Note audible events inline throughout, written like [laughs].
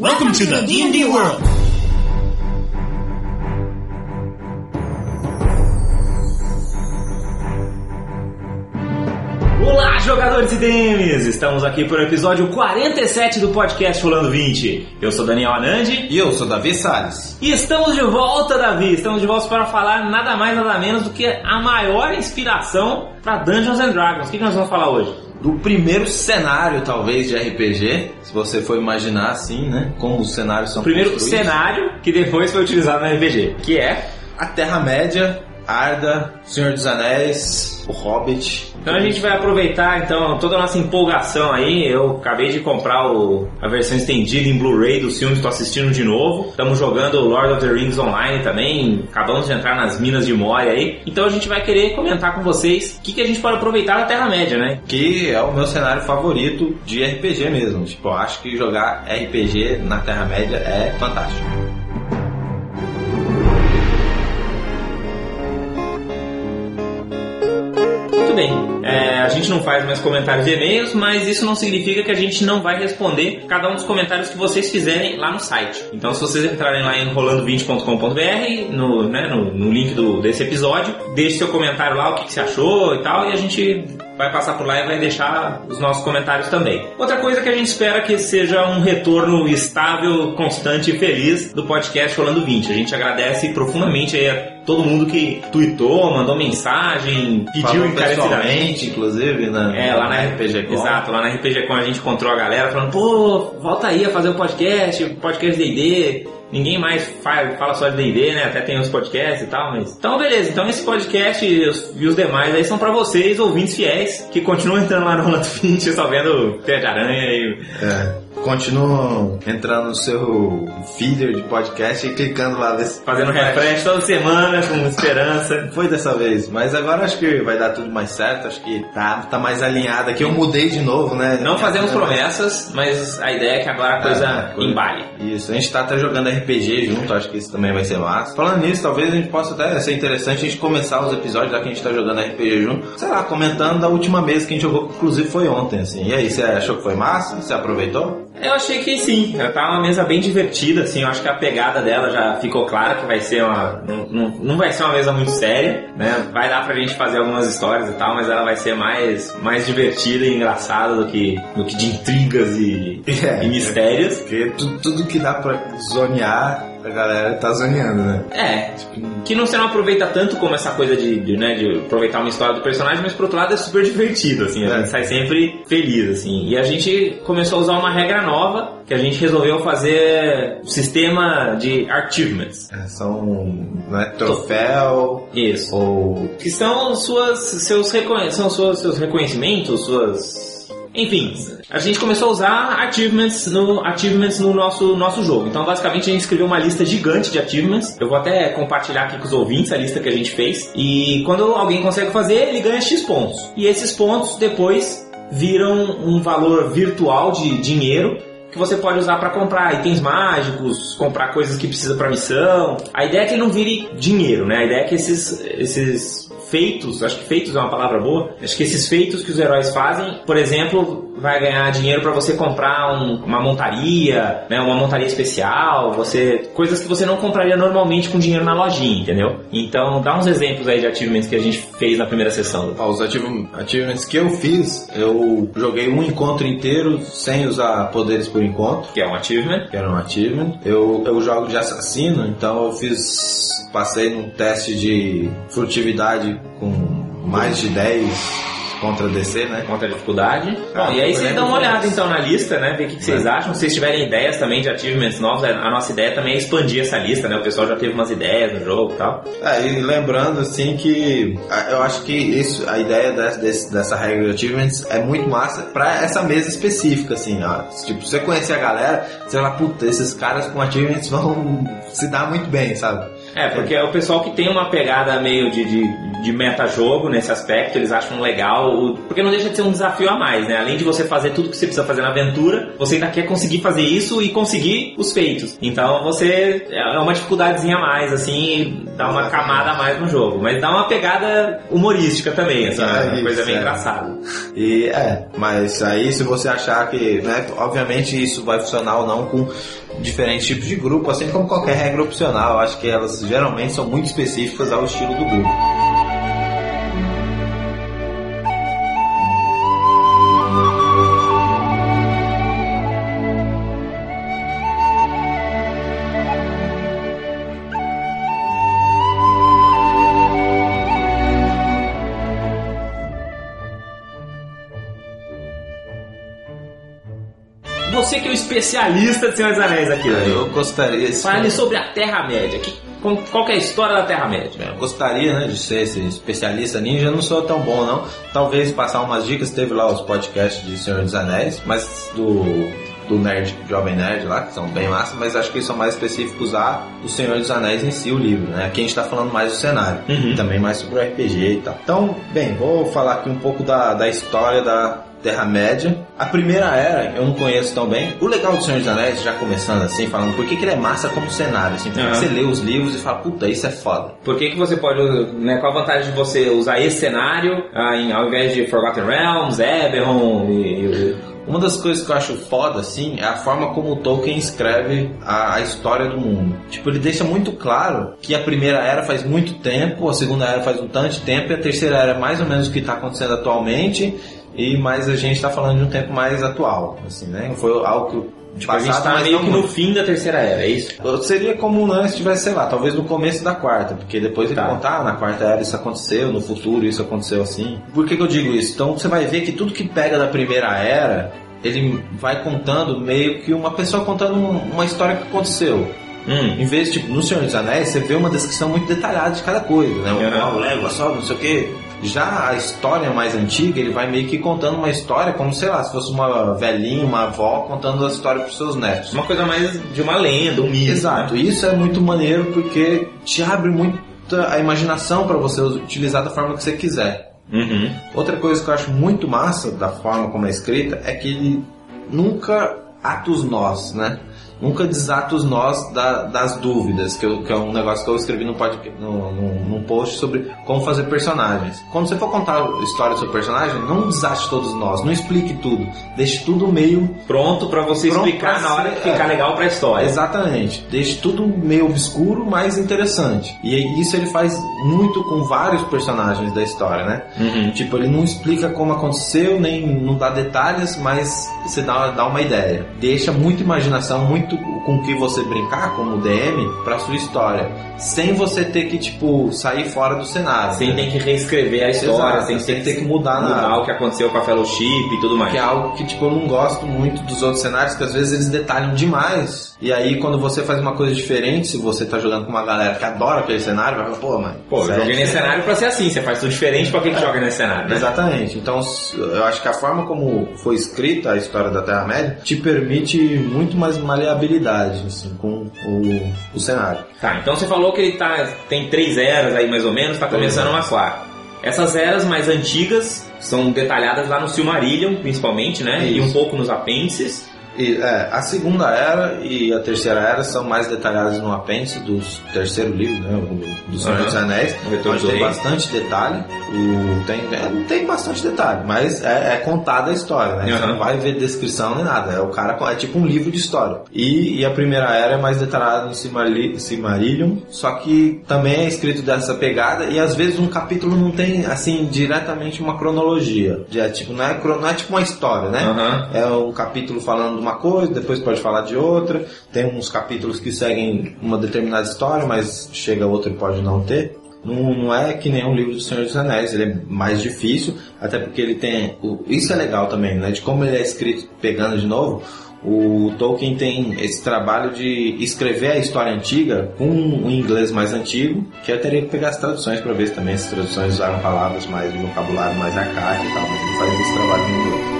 Welcome to the D&D world. Olá, jogadores e DMs! Estamos aqui para o episódio 47 do podcast Rolando 20. Eu sou Daniel Anandi E eu sou Davi Salles. e estamos de volta, Davi. Estamos de volta para falar nada mais nada menos do que a maior inspiração para Dungeons and Dragons. O que, que nós vamos falar hoje? Do primeiro cenário, talvez, de RPG, se você for imaginar assim, né? Como os cenários são O primeiro cenário que depois foi utilizado no RPG, que é A Terra-média, Arda, Senhor dos Anéis, o Hobbit. Então a gente vai aproveitar então toda a nossa empolgação aí. Eu acabei de comprar o- a versão estendida em Blu-ray dos filmes, estou assistindo de novo. Estamos jogando Lord of the Rings online também. Acabamos de entrar nas minas de Moria aí. Então a gente vai querer comentar com vocês o que, que a gente pode aproveitar da Terra-média, né? Que é o meu cenário favorito de RPG mesmo. Tipo, eu acho que jogar RPG na Terra-média é fantástico. Muito bem. É, a gente não faz mais comentários de e-mails, mas isso não significa que a gente não vai responder cada um dos comentários que vocês fizerem lá no site. Então, se vocês entrarem lá em rolando20.com.br, no, né, no, no link do, desse episódio, deixe seu comentário lá, o que, que você achou e tal, e a gente vai passar por lá e vai deixar os nossos comentários também. Outra coisa que a gente espera que seja um retorno estável, constante e feliz do podcast Rolando 20. A gente agradece profundamente a todo mundo que tweetou, mandou mensagem, pediu encarecidamente. inclusive, na, É, lá na RPG Com. Exato, lá na RPG Com a gente encontrou a galera falando, pô, volta aí a fazer o podcast, podcast D&D. Ninguém mais fala, fala só de D&D, né? Até tem os podcasts e tal, mas... Então, beleza. Então, esse podcast e os, e os demais aí são pra vocês, ouvintes fiéis, que continuam entrando lá no Rolando 20, só vendo Pé de Aranha e... É, continuam entrando no seu feeder de podcast e clicando lá desse. Fazendo refresh toda semana, com esperança. [laughs] Foi dessa vez, mas agora acho que vai dar tudo mais certo, acho que tá, tá mais alinhado aqui. Eu mudei de novo, né? Não fazemos promessas, mas a ideia é que agora a coisa É, coisa- embale. Isso, a gente tá até jogando RPG junto, acho que isso também vai ser massa. Falando nisso, talvez a gente possa até ser interessante a gente começar os episódios, já que a gente tá jogando RPG junto, sei lá, comentando da última mesa que a gente jogou, que inclusive foi ontem, assim. E aí, você achou que foi massa? Você aproveitou? Eu achei que sim, ela tá uma mesa bem divertida, assim, eu acho que a pegada dela já ficou clara que vai ser uma. Não, não, não vai ser uma mesa muito séria, né? Vai dar pra gente fazer algumas histórias e tal, mas ela vai ser mais, mais divertida e engraçada do que, do que de intrigas e, [laughs] É, e mistérios. Porque tu- tudo que dá pra zonear, a galera tá zoneando, né? É, que não se não aproveita tanto como essa coisa de, de, né, de aproveitar uma história do personagem, mas por outro lado é super divertido, assim, a É. gente sai sempre feliz, assim. E a gente começou a usar uma regra nova, que a gente resolveu fazer um sistema de achievements. É, São, né, troféu, Isso. ou Que são suas, seus, reconhe são suas, seus reconhecimentos, suas... Enfim, a gente começou a usar achievements no, achievements no nosso, nosso jogo. Então, basicamente, a gente escreveu uma lista gigante de achievements. Eu vou até compartilhar aqui com os ouvintes a lista que a gente fez. E quando alguém consegue fazer, ele ganha X pontos. E esses pontos, depois, viram um valor virtual de dinheiro que você pode usar para comprar itens mágicos, comprar coisas que precisa para missão. A ideia é que ele não vire dinheiro, né? A ideia é que esses, esses feitos, acho que feitos é uma palavra boa, acho que esses feitos que os heróis fazem, por exemplo, vai ganhar dinheiro para você comprar um- uma montaria, né? Uma montaria especial, você coisas que você não compraria normalmente com dinheiro na lojinha, entendeu? Então, dá uns exemplos aí de achievements que a gente fez na primeira sessão. Ó, os achieve- achievements que eu fiz, eu joguei um encontro inteiro sem usar poderes por encontro, Que é um achievement. que era um achievement. Eu, eu jogo de assassino, então eu fiz. Passei num teste de furtividade com mais de 10 contra DC, né? contra a dificuldade. Ah, Bom, e aí vocês dão uma olhada então na lista, né? Ver o que, que vocês acham. Se vocês tiverem ideias também de achievements novos, a nossa ideia também é expandir essa lista, né? O pessoal já teve umas ideias no jogo e tal. É, e lembrando assim que eu acho que isso, a ideia dessa, dessa regra de achievements é muito massa pra essa mesa específica, assim, ó. Tipo, você conhecer a galera, você vai, puta, esses caras com achievements vão [laughs] se dar muito bem, sabe? É, porque é o pessoal que tem uma pegada meio de, de, de meta-jogo nesse aspecto, eles acham legal, o- porque não deixa de ser um desafio a mais, né? Além de você fazer tudo que você precisa fazer na aventura, você ainda quer conseguir fazer isso e conseguir os feitos. Então você é uma dificuldadezinha a mais, assim, dá uma Exatamente. camada a mais no jogo. Mas dá uma pegada humorística também, assim, É, coisa bem é. engraçada. E é, mas aí se você achar que, né, obviamente isso vai funcionar ou não com diferentes tipos de grupo, assim como qualquer regra opcional, acho que elas geralmente são muito específicas ao estilo do grupo. Você que é o especialista de Senhor dos Anéis aqui, né? Eu gostaria, Fale sobre a Terra-média. Que- com- Qual que é a história da Terra-média? eu gostaria, né, de ser esse especialista ninja, não sou tão bom não. Talvez passar umas dicas, teve lá os podcasts de Senhor dos Anéis, mas do do nerd, jovem nerd lá, que são bem massa, mas acho que eles são mais específicos a o Senhor dos Anéis em si, o livro, né? Aqui a gente tá falando mais do cenário, Uhum. e também mais sobre o RPG e tal. Então, bem, vou falar aqui um pouco da, da história da Terra-média. A primeira era, eu não conheço tão bem. O legal do Senhor dos Anéis, já começando assim, falando por que, que ele é massa como cenário, assim, porque Uhum. você lê os livros e fala, puta, isso é foda. Por que, que você pode, né, qual a vantagem de você usar esse cenário ah, em- ao invés de Forgotten Realms, Eberron e, e- Uma das coisas que eu acho foda, assim, é a forma como o Tolkien escreve a, a história do mundo. Tipo, ele deixa muito claro que a primeira era faz muito tempo, a segunda era faz um tanto de tempo, e a terceira era é mais ou menos o que está acontecendo atualmente, e mais a gente está falando de um tempo mais atual, assim, né? Foi algo que Tipo, a gente tá mas meio que no fim da terceira era, é isso? Seria como né, se tivesse, sei lá, talvez no começo da quarta, porque depois ele Tá. contar, ah, na quarta era isso aconteceu, no futuro isso aconteceu assim. Por que, que eu digo isso? Então você vai ver que tudo que pega da primeira era, ele vai contando meio que uma pessoa contando um- uma história que aconteceu. Hum. Em vez, tipo, no Senhor dos Anéis, você vê uma descrição muito detalhada de cada coisa, né? O Legolas sobe, não sei o quê. Já a história mais antiga, ele vai meio que contando uma história como, sei lá, se fosse uma velhinha, uma avó contando a história pros seus netos. Uma coisa mais de uma lenda, um mito. Exato, né? e isso é muito maneiro porque te abre muita a imaginação para você utilizar da forma que você quiser. Uhum. Outra coisa que eu acho muito massa da forma como é escrita é que ele nunca ata os nós, né? Nunca desata os nós da- das dúvidas, que, eu- que é um negócio que eu escrevi no, no, no, num post sobre como fazer personagens. Quando você for contar a história do seu personagem, não desate todos nós, não explique tudo. Deixe tudo meio Pronto pra você Pronto explicar na hora que ficar é. legal pra história. Exatamente. Deixa tudo meio obscuro, mas interessante. E isso ele faz muito com vários personagens da história, né? Uhum. Tipo, ele não explica como aconteceu, nem não dá detalhes, mas você dá, dá uma ideia. Deixa muita imaginação, muito com o que você brincar como DM pra sua história. Sem você ter que, tipo, sair fora do cenário. Sem né? tem que reescrever a história, Exato, sem sem ter que mudar nada. mudar o que aconteceu com a Fellowship e tudo mais. Que é algo que, tipo, eu não gosto muito dos outros cenários, que às vezes eles detalham demais. E aí, quando você faz uma coisa diferente, se você tá jogando com uma galera que adora aquele cenário, vai falar, pô, mano. Pô, eu é joguei nesse diferente." cenário pra ser assim, você faz tudo diferente, pra que, que joga nesse cenário, né? Exatamente. Então, eu acho que a forma como foi escrita a história da Terra-média te permite muito mais maleabilidade, assim, com o, o cenário. Tá, então você falou que ele tá, tem três eras aí mais ou menos, tá começando Exato. uma quarta. Essas eras mais antigas são detalhadas lá no Silmarillion, principalmente, né? E um pouco nos apêndices. E, é, a segunda era e a terceira era são mais detalhadas no apêndice do terceiro livro, né? Do Senhor Aham. dos Anéis. Onde tem bastante detalhe. O, tem, é, tem bastante detalhe, mas é, é contada a história, né? Você Aham. não vai ver descrição nem nada. É o cara é tipo um livro de história. E, e a primeira era é mais detalhada no Silmaril- Silmarillion, só que também é escrito dessa pegada e às vezes um capítulo não tem assim diretamente uma cronologia. Já, tipo, não é, não é tipo uma história, né? Aham. É um capítulo falando de uma coisa, depois pode falar de outra. Tem uns capítulos que seguem uma determinada história, mas chega outro e pode não ter. Não, não é que nem um livro do Senhor dos Anéis, ele é mais difícil, até porque ele tem. Isso é legal também, né? De como ele é escrito, pegando de novo. O Tolkien tem esse trabalho de escrever a história antiga com um inglês mais antigo, que eu teria que pegar as traduções para ver se também as traduções usaram palavras mais de vocabulário mais arcaico e tal, mas ele faz esse trabalho em inglês.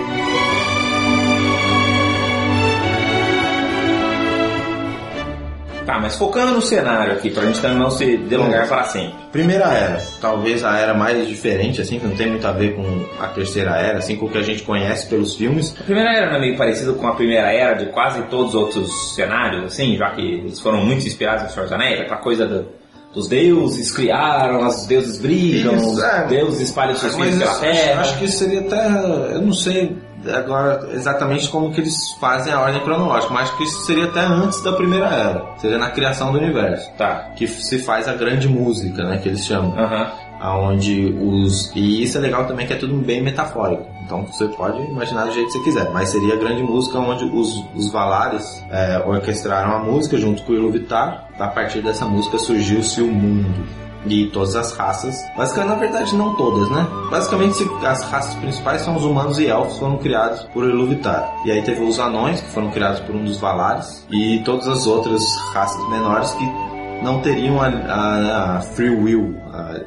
Tá, mas focando no cenário aqui, pra gente não se delongar para sempre. Primeira era, talvez a era mais diferente, assim, que não tem muito a ver com a terceira era, assim, com o que a gente conhece pelos filmes. A primeira era não é meio parecido com a primeira era de quase todos os outros cenários, assim, já que eles foram muito inspirados em Senhor dos Anéis, aquela coisa do, dos deuses criaram, os deuses brigam, Isso, os é. deuses espalham seus filhos Mas pela acho, terra. acho que seria até. Eu não sei agora exatamente como que eles fazem a ordem cronológica, mas acho que isso seria até antes da primeira era. Seria na criação do universo. Tá. Que se faz a grande música, né? Que eles chamam. Aham. Aonde os. E isso é legal também que é tudo bem metafórico. Então você pode imaginar do jeito que você quiser. Mas seria a grande música onde os, os Valares é, orquestraram a música junto com o Iluvatar. A partir dessa música surgiu-se o mundo. E todas as raças. Basicamente, na verdade, não todas, né? Basicamente, as raças principais são os humanos e elfos, foram criados por Iluvatar. E aí teve os anões, que foram criados por um dos Valares. E todas as outras raças menores que não teriam a, a- a free will, a,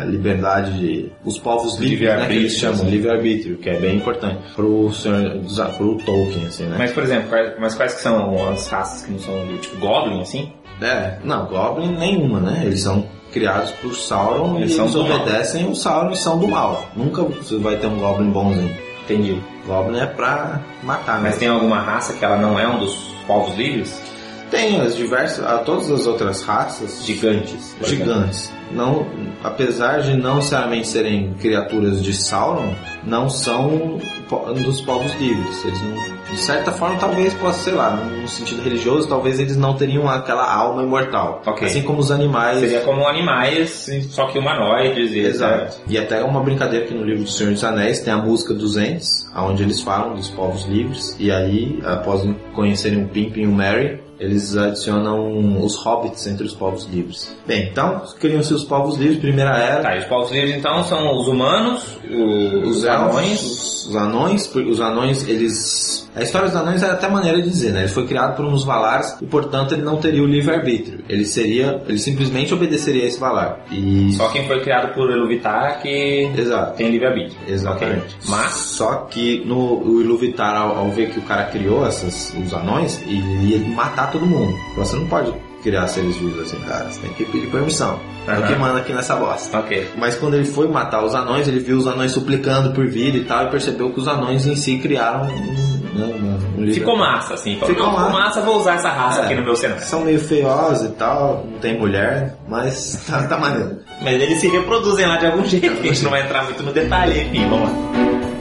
a liberdade de. os povos livres, né, que eles chamam, sim. livre-arbítrio, que é bem importante pro, senhor, pro Tolkien, assim, né? Mas, por exemplo, quais, mas quais que são as raças que não são de tipo Goblin, assim? É, não, Goblin nenhuma, né? Eles são criados por Sauron Eles e eles obedecem o Sauron e são do mal. Nunca você vai ter um Goblin bonzinho. Entendi. Goblin é pra matar, Mas né? tem alguma raça que ela não é um dos povos livres? Tem as diversas, a todas as outras raças Gigantes. gigantes. Não, apesar de não necessariamente serem criaturas de Sauron, não são dos povos livres. Eles não, de certa forma, talvez possa, sei lá, no sentido religioso, talvez eles não teriam aquela alma imortal. Ok. Assim como os animais. Seria como animais, só que humanoides e Exato. E até uma brincadeira que no livro do Senhor dos Anéis tem a música dos Ents, onde eles falam dos povos livres, e aí, após conhecerem o Pimpin e o Merry, eles adicionam os hobbits entre os povos livres. Bem, então, criam-se os povos livres, primeira era, Tá, e os povos livres então são os humanos, os, os anões. elfos, os anões, porque os anões, eles... A história dos anões é até maneira de dizer, né? Ele foi criado por uns Valares e, portanto, ele não teria o livre-arbítrio. Ele seria... Ele simplesmente obedeceria a esse Valar. E... Só quem foi criado por Iluvatar que Exato. tem livre-arbítrio. Exatamente. Ok. Mas, Só que no o Iluvatar, ao, ao ver que o cara criou essas, os anões, ele ia matar todo mundo. Você não pode criar seres vivos assim, cara. Você tem que pedir permissão. É o que manda aqui nessa bosta. ok. Mas quando ele foi matar os anões, ele viu os anões suplicando por vida e tal, e percebeu que os anões em si criaram um, né, um Ficou massa, assim. Falou, Ficou massa. massa, vou usar essa raça É. aqui no meu cenário. São meio feiosos e tal, não tem mulher, mas [laughs] tá, tá maneiro. Mas eles se reproduzem lá de algum jeito, a gente não vai entrar muito no detalhe, enfim, vamos lá.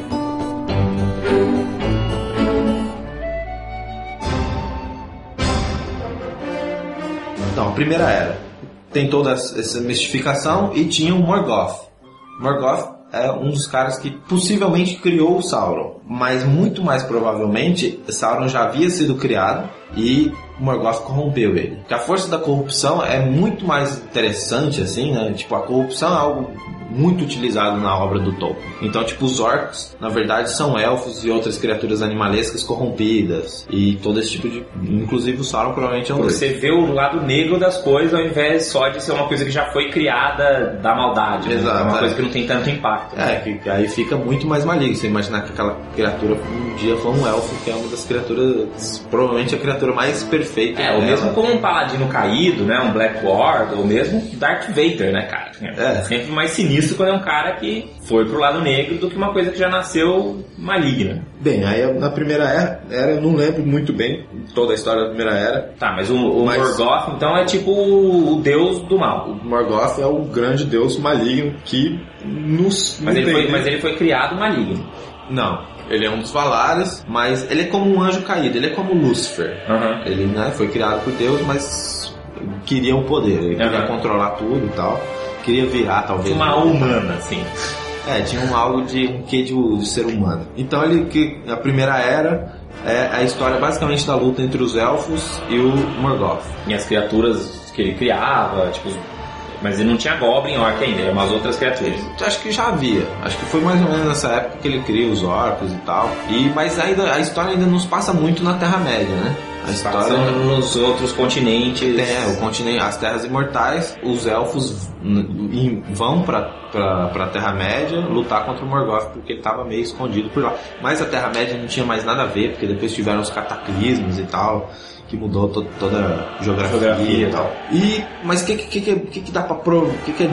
Então, a primeira era. Tem toda essa mistificação e tinha o Morgoth. Morgoth é um dos caras que possivelmente criou o Sauron, mas muito mais provavelmente Sauron já havia sido criado e Morgoth corrompeu ele. Porque a força da corrupção é muito mais interessante assim, né? Tipo, a corrupção é algo muito utilizado na obra do Tolkien. Então, tipo, os orcs, na verdade, são elfos e outras criaturas animalescas corrompidas e todo esse tipo de, inclusive o Sauron provavelmente é um. Você vê o lado negro das coisas ao invés só de ser uma coisa que já foi criada da maldade. né? Exato, É uma é. coisa que não tem tanto impacto. É, que, que aí fica muito mais maligno. Você imaginar que aquela criatura um dia foi um elfo, que é uma das criaturas, provavelmente a criatura mais perfeita. É, ou dela. mesmo como um paladino caído, né? Um Black Lord, ou mesmo Darth Vader, né, cara? É. Sempre mais sinistro quando é um cara que foi pro lado negro do que uma coisa que já nasceu maligna. Bem, aí na primeira era, era, eu não lembro muito bem toda a história da primeira era. Tá, mas o, o Mas- Morgoth, então, é tipo o deus do mal. O Morgoth é o grande deus maligno que nos. Mas ele, foi, mas ele foi criado maligno. Não, ele é um dos Valares, mas ele é como um anjo caído, ele é como Lúcifer. Aham. Ele né, foi criado por Deus, mas queria o poder, ele queria controlar tudo e tal. Queria virar, talvez. Uma um- humana, assim. [laughs] É, tinha um algo de um quê de, de ser humano. Então ele que a primeira era é a história basicamente da luta entre os elfos e o Morgoth. E as criaturas que ele criava, tipo... Mas ele não tinha Goblin Orc ainda, eram umas outras criaturas. Acho que já havia. Acho que foi mais ou menos nessa época que ele cria os orcos e tal. E mas ainda a história ainda nos passa muito na Terra Média, né? A história nos outros continentes. É, o continente, as terras imortais, os elfos vão pra, pra, pra Terra-média lutar contra o Morgoth, porque ele tava meio escondido por lá. Mas a Terra-média não tinha mais nada a ver, porque depois tiveram os cataclismos e tal. Que mudou to- toda a geografia, Geografia e tal. E, mas o que, que, que, que, que dá pra pro- que, que é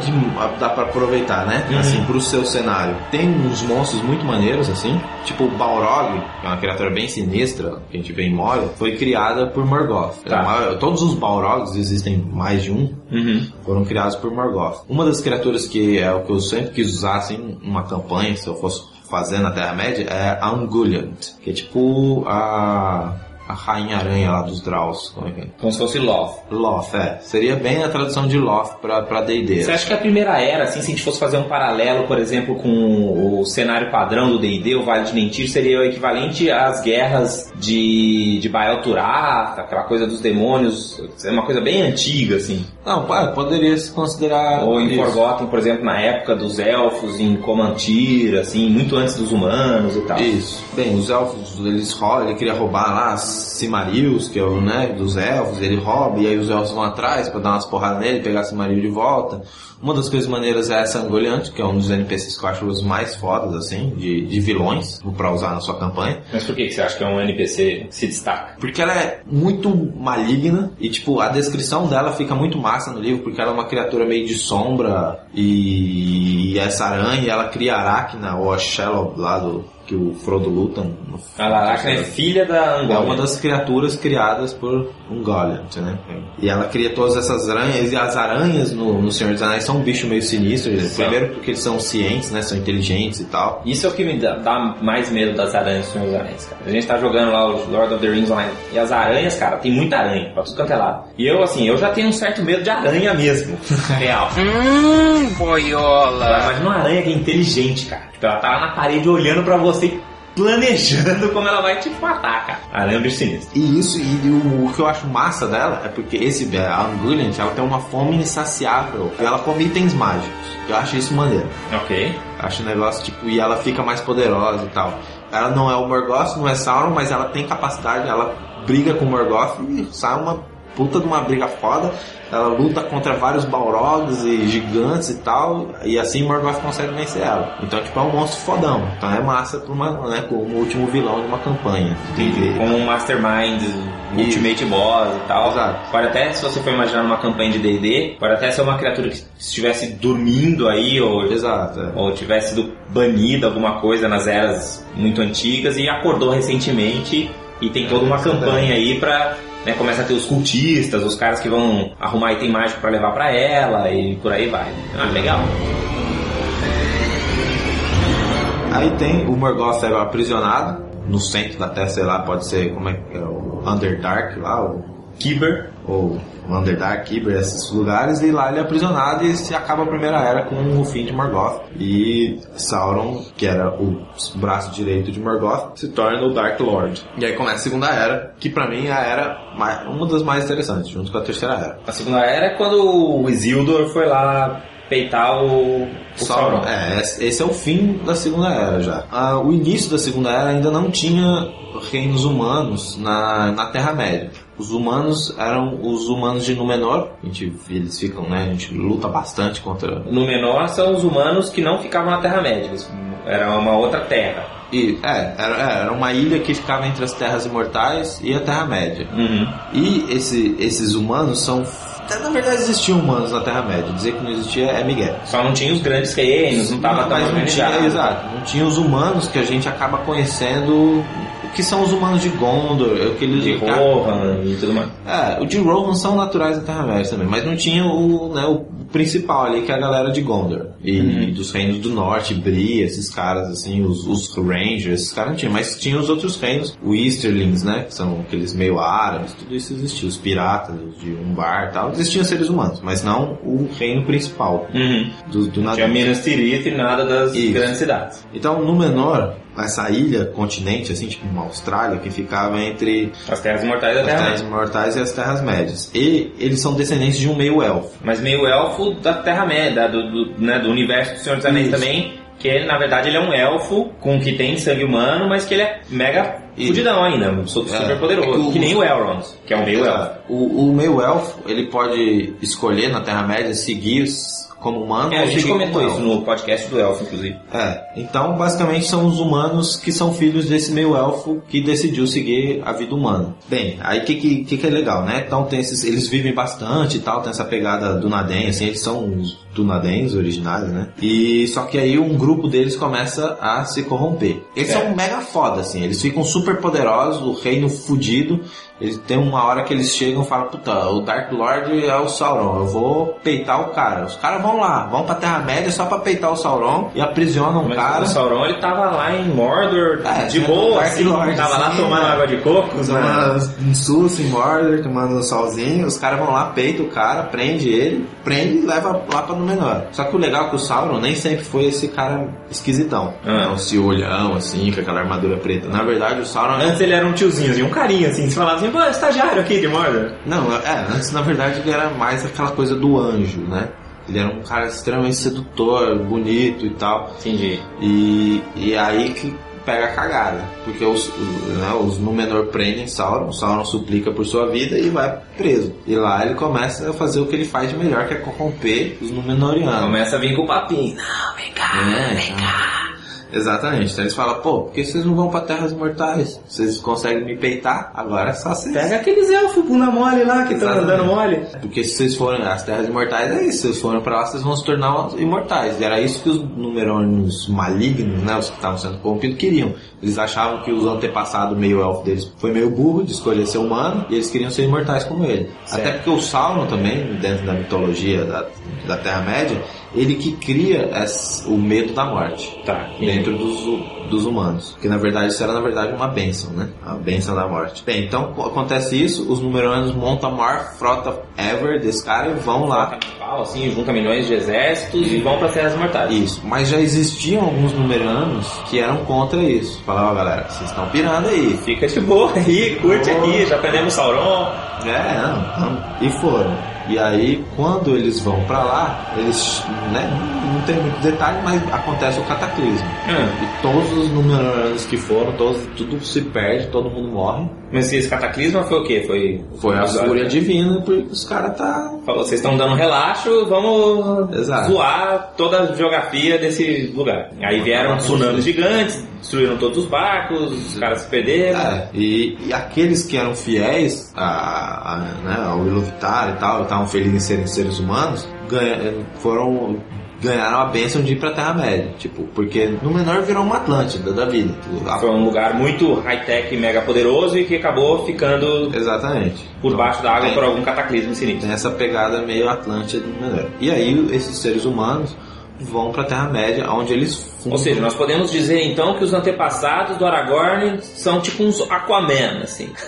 dá pra aproveitar, né? Uhum. Assim, pro seu cenário. Tem uns monstros muito maneiros, assim, tipo o Balrog, que é uma criatura bem sinistra, que a gente vê em Moria, foi criada por Morgoth. Tá. É uma- todos os Balrogs, existem mais de um, Uhum. foram criados por Morgoth. Uma das criaturas que é o que eu sempre quis usar assim numa campanha, se eu fosse fazer na Terra-média, é a Ungoliant, que é tipo a a rainha aranha lá dos Draus, como é que é? Como se fosse Love. Loth, é. Seria bem a tradução de Loth pra, pra D&D. Você acha que a primeira era, assim, se a gente fosse fazer um paralelo, por exemplo, com o cenário padrão do D&D, o Vale de Nentir, seria o equivalente às guerras de, de Baal Turat, aquela coisa dos demônios, é uma coisa bem antiga, assim. Não, poderia se considerar Ou em isso. Forgotten, por exemplo, na época dos elfos, em Comantir, assim, muito antes dos humanos e tal. Isso. Bem, os elfos, eles roubam, ele queria roubar lá as Cimarils, que é o, né, dos elfos, ele rouba, e aí os elfos vão atrás pra dar umas porradas nele, pegar Cimaril de volta. Uma das coisas maneiras é essa Angoliante, que é um dos NPCs que eu acho os mais fodas, assim, de, de vilões, pra usar na sua campanha. Mas por que que você acha que é um NPC que se destaca? Porque ela é muito maligna e, tipo, a descrição dela fica muito massa no livro, porque ela é uma criatura meio de sombra e, essa aranha, ela cria a Arachna, ou a Shelob lá do que o Frodo luta. no- A Laracna é filha da é Angola. uma das criaturas criadas por Ungoliant, né? E ela cria todas essas aranhas, e as aranhas no, no Senhor dos Anéis são um bicho meio sinistro. São. Primeiro porque eles são cientes, né? São inteligentes e tal. Isso é o que me dá, dá mais medo das aranhas do Senhor dos Anéis, cara. A gente tá jogando lá o Lord of the Rings online. E as aranhas, cara, tem muita aranha, pra tudo quanto é lado. E eu, assim, eu já tenho um certo medo de aranha mesmo. [laughs] Real. Hum, boiola. Imagina uma aranha que é inteligente, cara. Tipo, ela tá lá na parede olhando pra você planejando como ela vai te matar, cara. Aranha é um bicho sinistro. E isso, e o, o que eu acho massa dela é porque esse, a Ungoliant, ela tem uma fome insaciável. E ela come itens mágicos. Eu acho isso maneiro. Ok. Acho um negócio, tipo, e ela fica mais poderosa e tal. Ela não é o Morgoth, não é Sauron, mas ela tem capacidade, ela briga com o Morgoth e sai uma puta de uma briga foda. Ela luta contra vários Balrogs e gigantes e tal, e assim Morgoth consegue vencer ela. Então, tipo, é um monstro fodão. Então é massa pra uma, né, como o último vilão de uma campanha. Entendi. Como um Mastermind, Ultimate Boss e tal. Exato. Pode até, se você for imaginar numa campanha de D&D, pode até ser uma criatura que estivesse dormindo aí, ou Exato. é. ou tivesse sido banida alguma coisa nas eras muito antigas e acordou recentemente e tem toda uma É, campanha aí pra. Né, começa a ter os cultistas, os caras que vão arrumar item mágico pra levar pra ela e por aí vai. Ah, legal. Aí tem o Morgoth é aprisionado no centro da Terra, sei lá, pode ser como é que é o Underdark lá, o Kiber, ou Underdark, Kyber, esses lugares, e lá ele é aprisionado e se acaba a primeira era com o fim de Morgoth. E Sauron, que era o braço direito de Morgoth, se torna o Dark Lord. E aí começa a segunda era, que pra mim é a era mais- uma das mais interessantes, junto com a terceira era. a segunda era é quando o Isildur foi lá peitar o, o Sauron. É, esse esse é o fim da segunda era já. Ah, o início da segunda era ainda não tinha reinos humanos na, na Terra-média. Os humanos eram os humanos de Númenor. A gente, eles ficam, né? A gente luta bastante contra No menor são os humanos que não ficavam na Terra-média, era uma outra terra. E, é, era, é, era uma ilha que ficava entre as Terras Imortais e a Terra-média. Uhum. E esse, esses humanos são. Na verdade, existiam humanos na Terra-média. Dizer que não existia é Miguel. Só não tinha os grandes reinos, não tava tão não tinha, exato, não tinha os humanos que a gente acaba conhecendo. Que são os humanos de Gondor, aqueles De Rohan e tudo mais. É, o de Rohan são naturais da Terra-média também, mas não tinha o, né, o principal ali, que é a galera de Gondor. E Uhum. dos reinos do norte, Bri, esses caras assim, os, os Rangers, esses caras não tinham, mas tinha os outros reinos, o Easterlings, né, que são aqueles meio árabes, tudo isso existia, os piratas os de Umbar e tal, existiam seres humanos, mas não o reino principal Uhum. do, do. Tinha Minas Tirith e nada das Isso. grandes cidades. Então, no menor, essa ilha, continente, assim, tipo uma Austrália, que ficava entre As terras imortais da as Terra. Terras Imortais e as Terras Médias. E eles são descendentes de um meio-elfo. Mas meio elfo da Terra-média, do, do, né, do universo do Senhor dos Anéis também. Que ele, na verdade, ele é um elfo com que tem sangue humano, mas que ele é mega E- Fudidão ainda, su- super É. poderoso. É que o- que nem o Elrond, que é um meio elfo. O, o meio elfo, ele pode escolher na Terra-média seguir os- como humano É, a gente comentou isso no podcast do Elfo, inclusive. É, então basicamente são os humanos que são filhos desse meio elfo que decidiu seguir a vida humana. Bem, aí o que, que, que que é legal, né? Então tem esses, eles vivem bastante e tal, tem essa pegada do Naden, assim, eles são os Dunadens originais, né? E só que aí um grupo deles começa a se corromper. Eles É. são mega foda, assim, eles ficam super poderosos, o reino fudido. Eles tem uma hora que eles chegam e falam, puta, o Dark Lord é o Sauron, eu vou peitar o cara. Os caras vão lá, vão pra Terra-média só pra peitar o Sauron e aprisionam o Mas cara. o Sauron, ele tava lá em Mordor, É, de boa, assim, Lord, tava lá sim, tomando né? água de coco, né? Tomando um susto em Mordor, tomando um solzinho, os caras vão lá, peitam o cara, prende ele, prende e leva lá pra Númenor. Só que o legal é que o Sauron nem sempre foi esse cara esquisitão. Ah. Não, esse olhão, assim, com aquela armadura preta. Na verdade, o Sauron... é um- Antes ele era um tiozinho, assim, um carinha, assim, você falava assim, pô, estagiário aqui de Mordor. Não, é, antes na verdade ele era mais aquela coisa do anjo, né? Ele era um cara extremamente sedutor, bonito e tal. Entendi. E, e aí que pega a cagada. Porque os, o- né, os Númenor prendem Sauron, Sauron suplica por sua vida e vai preso. E lá ele começa a fazer o que ele faz de melhor, que é corromper os Númenóreanos. Começa a vir com o papinho. Não, vem cá, É, vem então. cá. Exatamente. Então eles falam, pô, por que vocês não vão pra Terras Imortais? Vocês conseguem me peitar? Agora é só vocês. Pega aqueles elfos bunda mole lá que estão andando mole. Porque se vocês forem às Terras Imortais, é isso. Se vocês forem pra lá, vocês vão se tornar imortais. E era isso que os numerônios malignos, né, os que estavam sendo corrompidos, queriam. Eles achavam que os antepassados meio elfo deles foi meio burro de escolher ser humano e eles queriam ser imortais como ele. Certo. Até porque o Sauron também, dentro da mitologia da, da Terra-média, ele que cria o medo da morte Tá. dentro dos, dos humanos. Que na verdade isso era na verdade uma bênção, né? A bênção da morte. Bem, então co- acontece isso, os numeranos montam a maior frota ever desse cara e vão lá. Assim, junta milhões de exércitos e vão para Terras Mortais. Isso, mas já existiam alguns numeranos que eram contra isso. Falavam, galera, vocês estão pirando aí. Fica de boa aí, curte Boa. aqui, já aprendemos Sauron. É, não, não. E foram. E aí, quando eles vão pra lá, eles, né, não tem muito detalhe, mas acontece o cataclismo. Hum. E todos os numeranos que foram, todos, tudo se perde, todo mundo morre. Mas esse cataclisma foi o quê? Foi, Foi a fúria divina, porque os caras tá. Falou, vocês estão dando relaxo, vamos Exato. zoar toda a geografia desse lugar. Aí vieram tsunamis gigantes, destruíram todos os barcos, os caras se perderam. É, e, e aqueles que eram fiéis a, a, né, ao Iluvatar e tal, estavam felizes em serem seres humanos, ganha, foram ganharam a bênção de ir pra Terra-média. Tipo, porque no menor virou uma Atlântida da vida. A- Foi um lugar muito high-tech mega poderoso e que acabou ficando Exatamente. por baixo da água Tem- por algum cataclismo sinistro. Tem essa pegada meio Atlântida do menor. E aí esses seres humanos vão pra Terra-média, onde eles fundam. Ou seja, nós podemos dizer então que os antepassados do Aragorn são tipo uns Aquaman, assim. [laughs]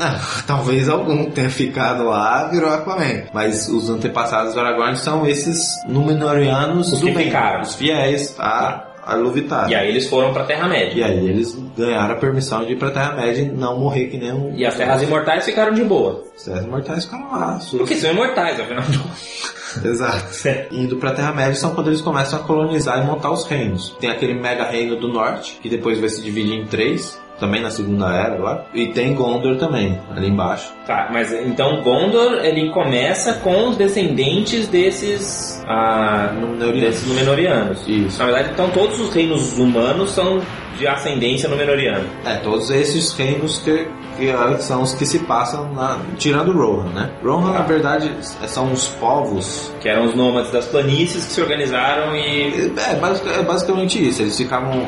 Ah, talvez algum tenha ficado lá virou Aquaman. Mas os antepassados do Aragorn são esses Númenóreanos Os do bem, os fiéis a, a Iluvatar. E aí eles foram pra Terra-média. E aí eles ganharam a permissão de ir pra Terra-média e não morrer que nem um... E as Terras Imortais ficaram de boa. Os Terras Mortais ficaram lá. suas- Porque são imortais, afinal de contas. [laughs] Exato. Indo pra Terra-média são quando eles começam a colonizar e montar os reinos. Tem aquele mega reino do norte, que depois vai se dividir em três, também na Segunda Era lá. E tem Gondor também, ali embaixo. Tá, mas então Gondor ele começa com os descendentes desses. Ah, Númenóreanos. desses Númenóreanos. Isso. Na verdade, então todos os reinos humanos são de ascendência Númenoriana. É, todos esses reinos que, que ah, são os que se passam na, tirando Rohan, né? Rohan, na verdade, são os povos. Que eram os nômades das planícies que se organizaram e. É, basic- é basicamente isso. Eles ficavam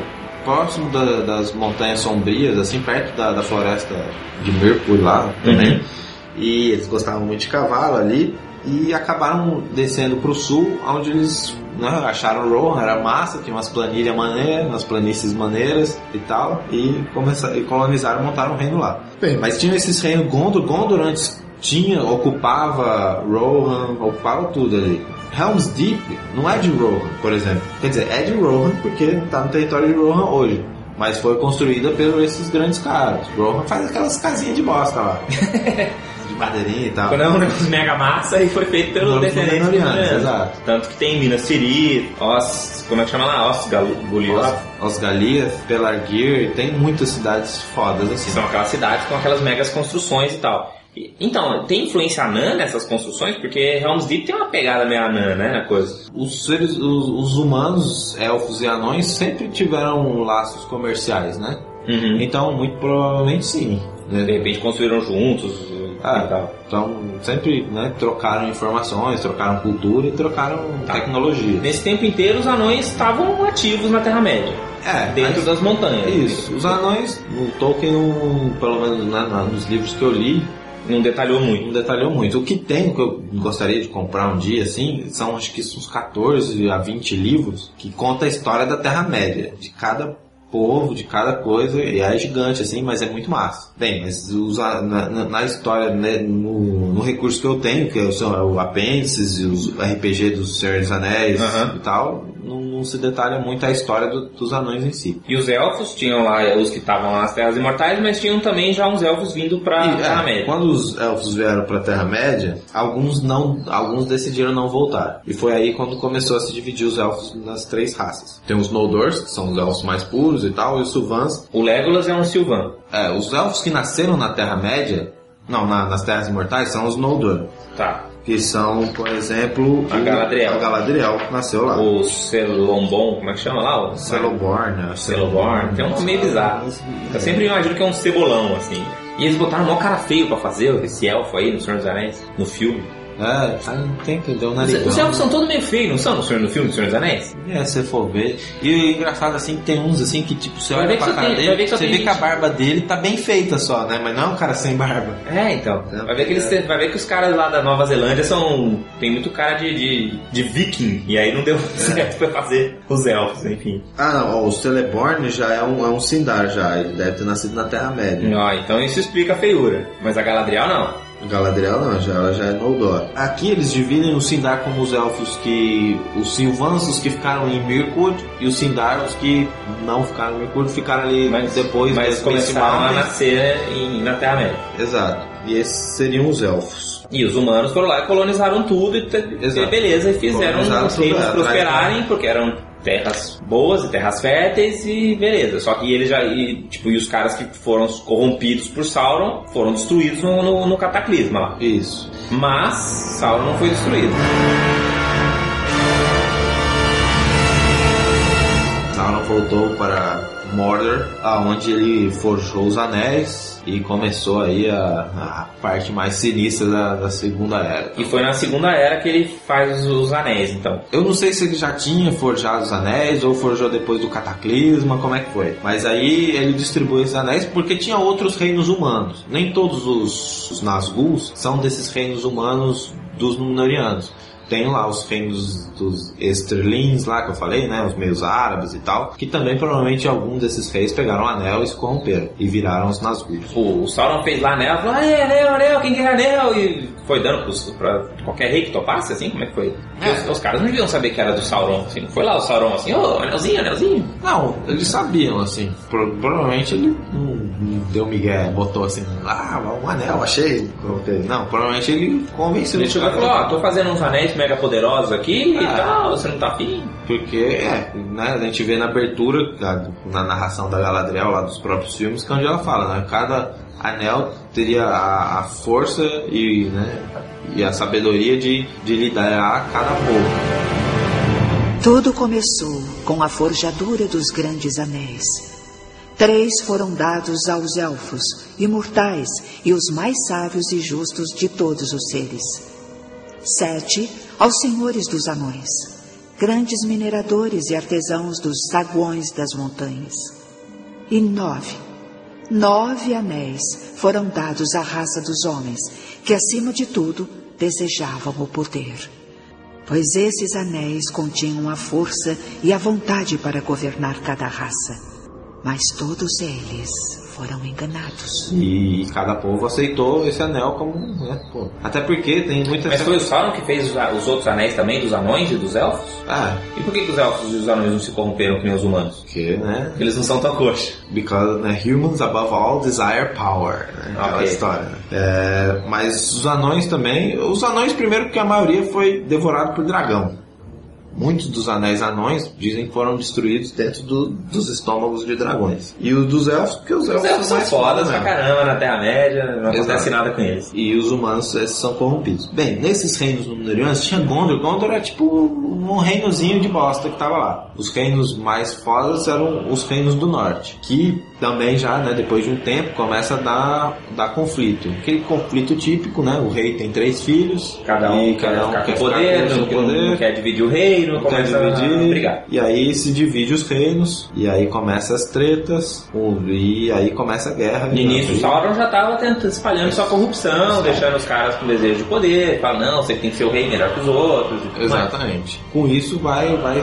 próximo da- das montanhas sombrias, assim, perto da, da floresta de Mirkwood lá também. Uhum. E eles gostavam muito de cavalo ali. E acabaram descendo pro sul, onde eles né, acharam Rohan, era massa, tinha umas planilhas maneiras, umas planícies maneiras e tal, e, começaram, e colonizaram e montaram um reino lá. Bem, mas tinha esses reinos Gondor, Gondor antes tinha, ocupava Rohan, ocupava tudo ali. Helm's Deep não é de Rohan, por exemplo. Quer dizer, é de Rohan porque está no território de Rohan hoje. Mas foi construída por esses grandes caras. Rohan faz aquelas casinhas de bosta lá. [laughs] de madeirinha e tal. Quando é um negócio mega massa e foi feito descendentes Númenóreanos, Númenóreanos. exato. Tanto que tem Minas Tirith, Os. Como é que chama lá? Os. Osgaliath, Pelargir, tem muitas cidades fodas assim. São aquelas cidades com aquelas megas construções e tal. Então, tem influência anã nessas construções? Porque Helm's Deep tem uma pegada meio anã, né, na coisa. Os seres, os, os humanos, elfos e anões sempre tiveram laços comerciais, né? Uhum. Então, muito provavelmente sim. né? De repente construíram juntos Ah, e tal. Então, sempre né, trocaram informações, trocaram cultura e trocaram Tá. tecnologia. Nesse tempo inteiro, os anões estavam ativos na Terra-média, É, dentro mas- das montanhas. Isso. Os anões, o Tolkien, pelo menos né, nos livros que eu li, Não detalhou muito. não detalhou muito. O que tem, que eu gostaria de comprar um dia, assim, são acho que uns 14 a 20 livros que conta a história da Terra-média, de cada povo, de cada coisa, e é gigante, assim, mas é muito massa. Bem, mas os a- na, na- história, né, no, no recurso que eu tenho, que é o, é o apêndices e os RPG dos Senhor dos Anéis e tal, não, não se detalha muito a história do- dos anões em si. E os elfos tinham lá os que estavam lá nas Terras Imortais, mas tinham também já uns elfos vindo pra E, é, Terra-média. quando os elfos vieram para a Terra-média, alguns não, alguns decidiram não voltar. E foi aí quando começou a se dividir os elfos nas três raças. Tem os Noldors, que são os elfos mais puros e tal, e os Sylvans. O Legolas é um Silvan. É, os elfos que nasceram na Terra-média, não, na- nas Terras Imortais, são os Noldor. Tá. Que são, por exemplo, A o- Galadriel. A Galadriel, que nasceu lá. O Celombon, como é que chama lá? O Celeborn, né? Celeborn. Tem um nome meio bizarro. Eu sempre imagino que é um cebolão, assim. E eles botaram um cara feio pra fazer esse elfo aí no Senhor dos Anéis, no filme. É, ah, não tem que deu um Os, os elfos são todos meio feios, não são no, Senhor, no filme do Senhor dos Anéis? É, se for ver. E o engraçado assim, que tem uns assim que tipo, você Vai olha ver que pra cara tem- dele, você vê que a gente. barba dele tá bem feita só, né? Mas não é um cara sem barba. É, então. É, Vai ver, que eles, vai ver que os caras lá da Nova Zelândia são. tem muito cara de, de, de viking. E aí não deu [laughs] certo pra fazer os elfos, enfim. Ah, não, ó, o Celeborn já é um, é um Sindar já, ele deve ter nascido na Terra-média. Ó, então isso explica a feiura. Mas a Galadriel não. Galadriel não, já, ela já é Noldor. Aqui eles dividem o Sindar como os elfos que... Os Silvans, os que ficaram em Mirkwood, e os Sindar, os que não ficaram em Mirkwood, ficaram ali Mas, depois mas começaram a nascer em- na Terra-média. Exato. E esses seriam os elfos. E os humanos foram lá e colonizaram tudo e, e beleza, e fizeram os reinos é, prosperarem, porque eram terras boas e terras férteis e beleza. Só que eles já. E, tipo, e os caras que foram corrompidos por Sauron foram destruídos no, no, no cataclisma lá. Isso. Mas Sauron não foi destruído. Sauron voltou para Mordor, aonde ele forjou os anéis e começou aí a, a parte mais sinistra da, da Segunda Era. E foi na segunda era que ele faz os anéis, então. Eu não sei se ele já tinha forjado os anéis ou forjou depois do Cataclisma, como é que foi. Mas aí ele distribuiu esses anéis porque tinha outros reinos humanos. Nem todos os, os Nazguls são desses reinos humanos dos Númenóreanos. Tem lá os reinos dos Estrelins lá que eu falei, né? Os meios árabes e tal. Que também provavelmente algum desses reis pegaram o anel e se corromperam. E viraram os Nazgûl. O, o Sauron fez lá anel, falou, "Ai, anel, anel, quem quer anel? E foi dando pros, pra qualquer rei que topasse, assim, como é que foi? Porque os, os caras não deviam saber que era do Sauron, assim, não foi lá o Sauron assim, ô, anelzinho, anelzinho. Não, eles sabiam, assim. Pro- provavelmente ele não, deu migué, botou assim, ah, um anel, achei. Não, provavelmente ele convenceu Ele chegou e falou, ó, tô fazendo uns anéis mega poderosos aqui e Ah. tal, você não tá afim? Porque, é, né, a gente vê na abertura, na narração da Galadriel, lá dos próprios filmes, que é onde ela fala, né, cada anel teria a, a força e, né, e a sabedoria de, de liderar cada povo. Tudo começou com a forjadura dos grandes anéis. Três foram dados aos elfos, imortais e os mais sábios e justos de todos os seres. Sete aos senhores dos anões, grandes mineradores e artesãos dos saguões das montanhas. E nove, nove anéis foram dados à raça dos homens, que acima de tudo desejavam o poder pois esses anéis continham a força e a vontade para governar cada raça. Mas todos eles foram enganados. E cada povo aceitou esse anel como, né, pô. Até porque tem muita... Mas foi o Sauron que fez os, os outros anéis também, dos anões e dos elfos? Ah, E por que, que os elfos e os anões não se corromperam nem os humanos? porque, né, Porque eles não são tão coxa. Because né, humans above all desire power, né? Aquela Ok. história. né? É, mas os anões também. Os anões primeiro porque a maioria foi devorado por dragão. Muitos dos anéis anões dizem que foram destruídos dentro do- dos estômagos de dragões. E os dos elfos, porque os elfos, Os elfos são mais fodas pra mesmo. caramba na Terra-média, não acontece Exato. nada com eles. E os humanos esses são corrompidos. Bem, nesses reinos númenóreanos tinha Gondor. Gondor é tipo um reinozinho de bosta que tava lá. Os reinos mais fodas eram os reinos do norte, que também já, né, depois de um tempo, começa a dar, dar conflito. Aquele conflito típico, né? O rei tem três filhos, Cada um quer cada um quer poder, não, quer dividir o reino, Não quer começa a dividir, brigar. e aí se divide os reinos, e aí começa as tretas, e aí começa a guerra. No início, o Sauron já estava espalhando sua corrupção, deixando os caras com desejo de poder, fala, não, você tem que ser o rei melhor que os outros. e tudo mais. Exatamente. Com isso vai, vai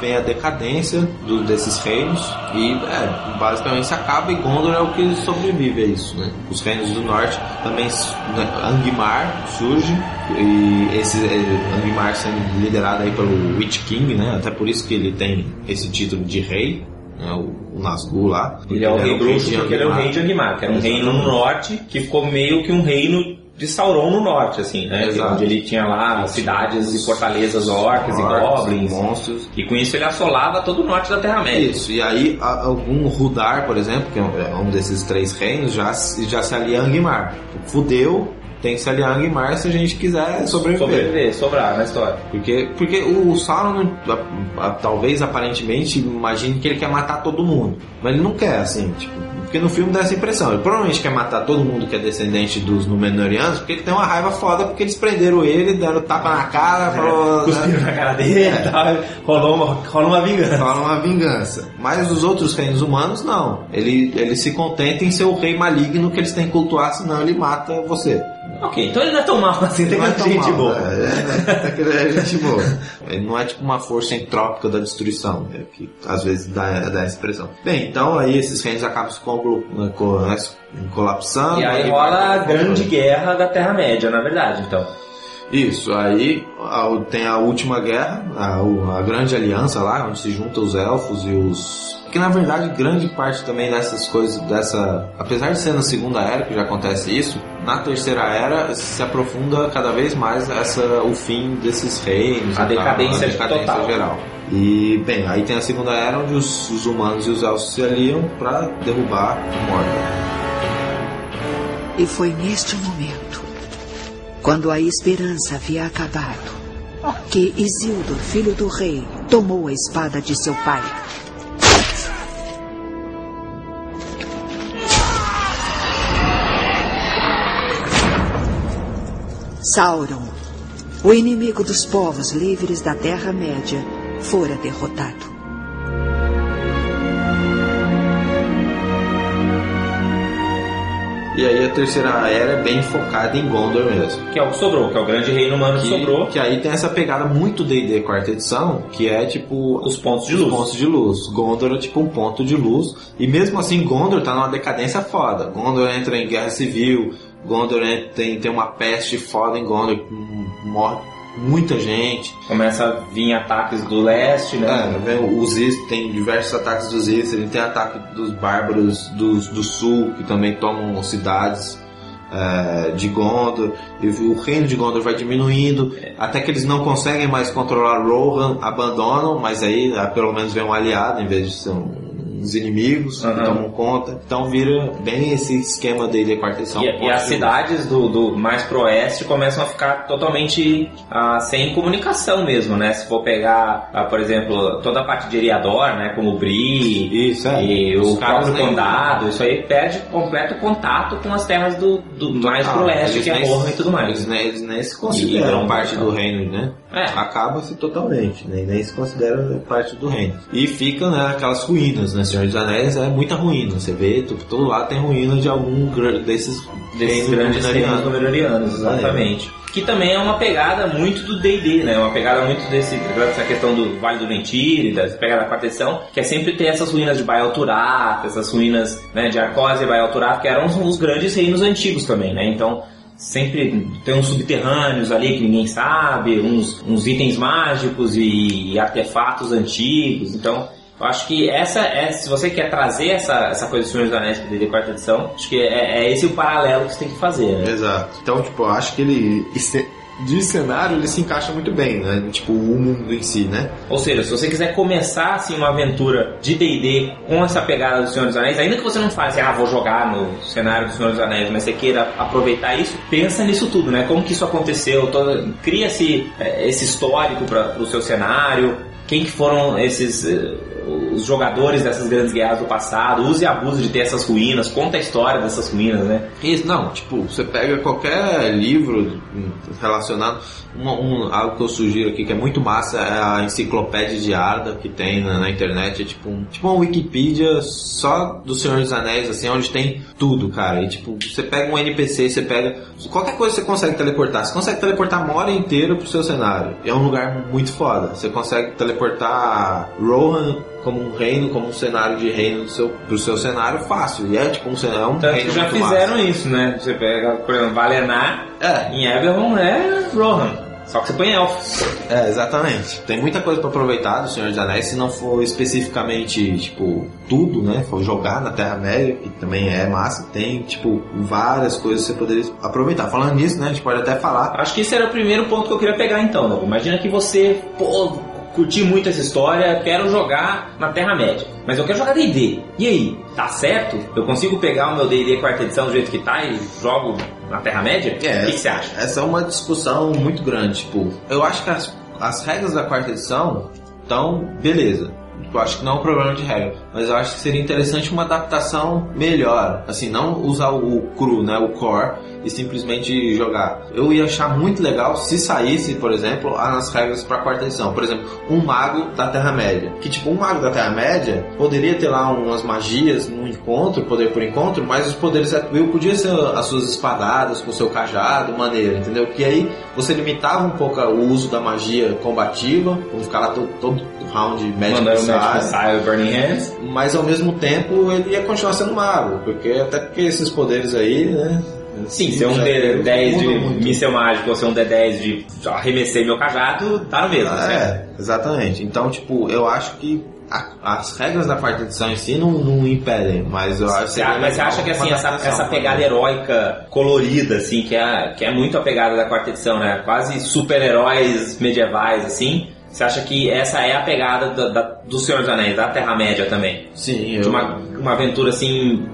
vem a decadência do- desses reinos e é, basicamente acaba e Gondor é o que sobrevive a isso, né? Os reinos do norte também né, Angmar surge e esse é, Angmar sendo liderado aí pelo Witch King, né? Até por isso que ele tem esse título de rei, né? O, o Nazgûl lá. Ele é o rei bruxo porque ele é o rei de Angmar, que era um reino no norte, que ficou meio que um reino de Sauron no norte, assim, né? Exato. Onde ele tinha lá cidades e fortalezas orcs e goblins. monstros. E com isso ele assolava todo o norte da Terra-média. Isso, e aí algum Rudar, por exemplo, que é um- é desses três reinos, já, se- já se alia a Angmar. Fudeu, tem que se aliar a Angmar se a gente quiser sobreviver. Sobreviver, sobrar na história. Porque, porque o Sauron, talvez aparentemente, imagine que ele quer matar todo mundo. Mas ele não quer, assim, tipo. Porque no filme dá essa impressão. Ele provavelmente quer matar todo mundo que é descendente dos Númenóreanos, porque ele tem uma raiva foda, porque eles prenderam ele, deram tapa na cara, falou. É, Cuspiram na cara dele É. e tal. Rolou uma, rolou uma vingança. Fala uma vingança. Mas os outros reinos humanos, não. Ele, ele se contenta em ser o rei maligno que eles têm que cultuar, senão ele mata você. Ok, então ele não é tão mal assim, tem Não é gente mal, boa. É, é, é, é gente boa. [laughs] Ele não é tipo uma força entrópica da destruição, é que às vezes dá, dá essa impressão. Bem, então aí esses reinos acabam se né, né, colapsando. E aí rola a grande guerra da Terra-média, na verdade, então. Isso, aí a- tem a última guerra, a, a grande aliança lá, onde se juntam os elfos e os. Que na verdade grande parte também dessas coisas, dessa. Apesar de ser na segunda era que já acontece isso, na terceira era se aprofunda cada vez mais essa, o fim desses reinos, A e tal, decadência a decadência total. geral. E bem, aí tem a segunda era onde os, os humanos e os elfos se aliam para derrubar Mordor. E foi neste momento, quando a esperança havia acabado, que Isildur, filho do rei, tomou a espada de seu pai. Sauron, o inimigo dos povos livres da Terra-média, fora derrotado. E aí a terceira era é bem focada em Gondor mesmo. Que é o que sobrou, que é o grande reino humano que, Que, sobrou. que aí tem essa pegada muito D&D quarta edição, que é tipo Os pontos de os luz. pontos de luz. Gondor é tipo um ponto de luz. E mesmo assim, Gondor tá numa decadência foda. Gondor entra em guerra civil. Gondor entra- tem, tem uma peste foda em Gondor. Morre muita gente. Começa a vir ataques do leste, né? É, vem os Is, tem diversos ataques dos Is. Ele tem ataque dos bárbaros dos, do sul, que também tomam cidades. é, de Gondor, e o reino de Gondor vai diminuindo, até que eles não conseguem mais controlar Rohan, abandonam, mas aí ah, pelo menos vem um aliado em vez de ser um- uns inimigos que Aham. tomam conta. Então vira bem esse esquema dele de quarta edição. E, e as cidades do, do mais pro oeste começam a ficar totalmente ah, sem comunicação mesmo, né? Se for pegar, ah, por exemplo, toda a parte de Eriador, né? Como o Bri Isso, é. e Os o próprio nem- condado, isso aí perde completo contato com as terras do, do mais pro oeste, que é Morra e tudo mais. Eles nem, eles nem se consideram parte do reino, né? É. Acaba-se totalmente, né? nem se considera parte do reino. E ficam né, aquelas ruínas, né? Senhor dos Anéis é muita ruína. Você vê, todo lado tem ruína de algum desses, Desses grandes reinos númenóreanos. númenóreanos, exatamente. Que também é uma pegada muito do D&D, né? Uma pegada muito desse, dessa questão do Vale do Mentire, dessa pegada da quarta edição, que é sempre ter essas ruínas de Baal Turat, essas ruínas né, de Arcose e Baal Turat, que eram os, os grandes reinos antigos também, né? Então, sempre tem uns subterrâneos ali que ninguém sabe, uns, uns itens mágicos e, e artefatos antigos, então... Eu acho que essa é, se você quer trazer essa, essa coisa do Senhor dos Anéis para D&D quarta edição, acho que é, é esse o paralelo que você tem que fazer, né? Exato. Então, tipo, eu acho que ele. De cenário ele se encaixa muito bem, né? Tipo, o mundo em si, né? Ou seja, se você quiser começar assim uma aventura de D&D com essa pegada do Senhor dos Anéis, ainda que você não faça, assim, ah, vou jogar no cenário do Senhor dos Anéis, mas você queira aproveitar isso, pensa nisso tudo, né? Como que isso aconteceu, cria-se é, esse histórico para o seu cenário, quem que foram esses eh, os jogadores dessas grandes guerras do passado, use e abuse de ter essas ruínas, conta a história dessas ruínas, né? Isso, não, tipo, você pega qualquer livro relacionado, um, um, algo que eu sugiro aqui que é muito massa é a enciclopédia de Arda que tem na, na, internet, é tipo, um, tipo uma Wikipedia só do Senhor dos Anéis, assim, onde tem tudo, cara. E tipo, você pega um NPC, você pega. Qualquer coisa você consegue teleportar. Você consegue teleportar a mora inteira pro seu cenário. É um lugar muito foda. Você consegue teleportar Rohan como um reino, como um cenário de reino do seu, pro seu cenário fácil. E é tipo um, é um Tanto reino já fizeram massa. isso, né? Você pega, por exemplo, Valenar É, em Eberron é Rohan. Só que você põe elfos. É, exatamente. Tem muita coisa pra aproveitar do Senhor dos Anéis, se não for especificamente, tipo, tudo, né? For jogar na Terra-média, que também é massa, tem, tipo, várias coisas que você poderia aproveitar. Falando nisso, né? A gente pode até falar. Acho que esse era o primeiro ponto que eu queria pegar então, Novo. Imagina que você, pô, curti muito essa história, quero jogar na Terra-média. Mas eu quero jogar D&D. E aí, tá certo? Eu consigo pegar o meu D&D quarta edição do jeito que tá e jogo na Terra-média? É. O que, que você acha? Essa é uma discussão muito grande, tipo, eu acho que as, as regras da quarta edição estão beleza. Eu acho que não é um problema de regra, mas eu acho que seria interessante uma adaptação melhor, assim, não usar o cru, né, o core e simplesmente jogar. Eu ia achar muito legal se saísse, por exemplo, as regras para quarta edição. Por exemplo, um mago da Terra Média, que tipo um mago da Terra Média poderia ter lá umas magias no encontro, poder por encontro, mas os poderes atribuídos podia ser as suas espadadas com o seu cajado, maneira, entendeu? Que aí você limitava um pouco o uso da magia combativa, como ficar lá todo, todo round Mandando o Burning Hands. mas ao mesmo tempo ele ia continuar sendo mago, porque até porque esses poderes aí, né? Sim, ser um já D10 de mudam muito. míssel mágico ou ser um D10 de arremessei meu cajado, tá no mesmo, certo? É, exatamente. Então, tipo, eu acho que a- as regras da quarta edição em si não, não impedem, mas eu acho que acha- mas você acha que assim, essa, essa pegada heróica colorida, assim, que é, que é muito a pegada da quarta edição, né? Quase super-heróis medievais, assim. Você acha que essa é a pegada da, da- do Senhor dos Anéis, da Terra-média também? Sim, De eu, uma, uma aventura assim,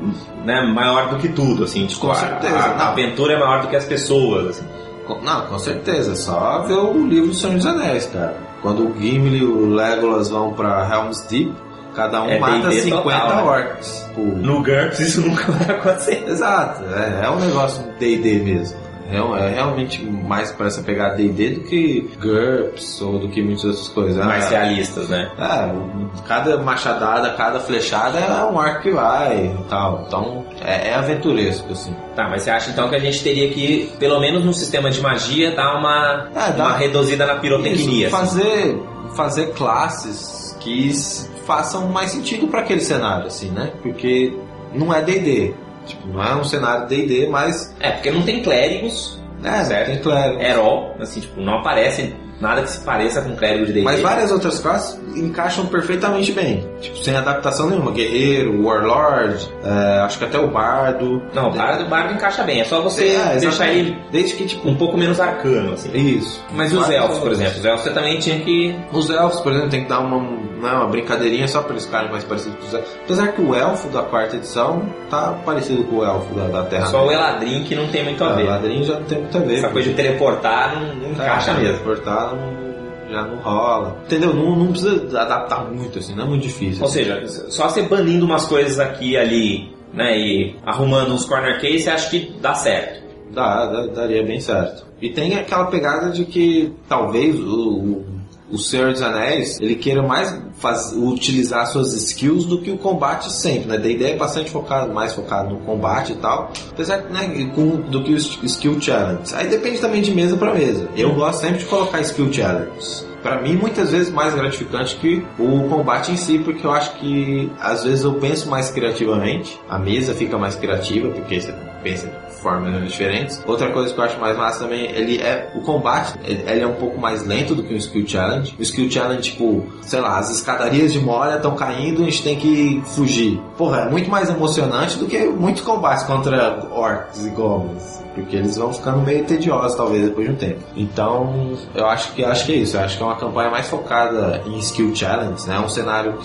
né, maior do que tudo, assim. Tipo, Com certeza, a, a aventura é maior do que as pessoas, assim. Com- Não, com certeza. Só ver o livro do Senhor dos Anéis, cara. Quando o Gimli e o Legolas vão pra Helm's Deep, cada um É mata D&D 50 total, né? orcs. Tipo, No GURPS isso [laughs] nunca vai acontecer. Exato, é, é um negócio D&D mesmo. É, realmente mais para essa pegar D&D do que GURPS ou do que muitas outras coisas. Mais Ah, realistas, né? É, cada machadada, cada flechada é um arco que vai e tal. Então é, é aventuresco, assim. Tá, mas você acha então que a gente teria que, pelo menos no sistema de magia, dar uma, É, dá- uma reduzida na pirotecnia? Isso, assim? fazer, fazer classes que façam mais sentido para aquele cenário, assim, né? Porque não é D&D. Tipo, não é um cenário D&D, mas... É, porque não tem clérigos, É, Certo. tem clérigo. herol, assim, tipo, não aparece nada que se pareça com clérigo de D&D. Mas várias outras classes encaixam perfeitamente bem. Tipo, sem adaptação nenhuma. Guerreiro, Warlord, é, acho que até o Bardo. Não, o bardo, bardo encaixa bem, é só você É, deixar ele Desde que, tipo... um pouco menos arcano, assim. Isso. Mas os elfos, por exemplo? Os elfos você também tinha que... Os elfos, por exemplo, tem que dar uma, né, uma brincadeirinha só para eles ficarem mais parecidos com os elfos. Apesar que o elfo da quarta edição tá parecido com o elfo da, da Terra. Só o Eladrin que não tem muito a É, ver. o ladrinho já não tem muito a ver. Essa coisa de teleportar não, não encaixa mesmo. Cortar não, já não rola. Entendeu? Não, não precisa adaptar muito, assim, não é muito difícil. Ou seja, só você banindo umas coisas aqui e ali, né, e arrumando uns corner case, você acha que dá certo. Dá, dá- daria bem certo. E tem aquela pegada de que talvez o, o, o Senhor dos Anéis ele queira mais faz, utilizar suas skills do que o combate sempre, né? Da ideia é bastante focado, mais focado no combate e tal, apesar né, com, do que os skill challenge. Aí depende também de mesa para mesa. Eu gosto sempre de colocar skill challenges. Pra mim, muitas vezes mais gratificante que o combate em si, porque eu acho que às vezes eu penso mais criativamente, a mesa fica mais criativa, porque você pensa de formas diferentes. Outra coisa que eu acho mais massa também, ele é o combate, ele, é um pouco mais lento do que o Skill Challenge. O Skill Challenge, tipo, sei lá, as escadarias de Moria estão caindo, a gente tem que fugir. Porra, é muito mais emocionante do que muitos combates contra orcs e goblins porque eles vão ficando meio tediosos talvez depois de um tempo. Então, eu acho que acho que é isso. Eu acho que é uma campanha mais focada em skill challenge, né? Um cenário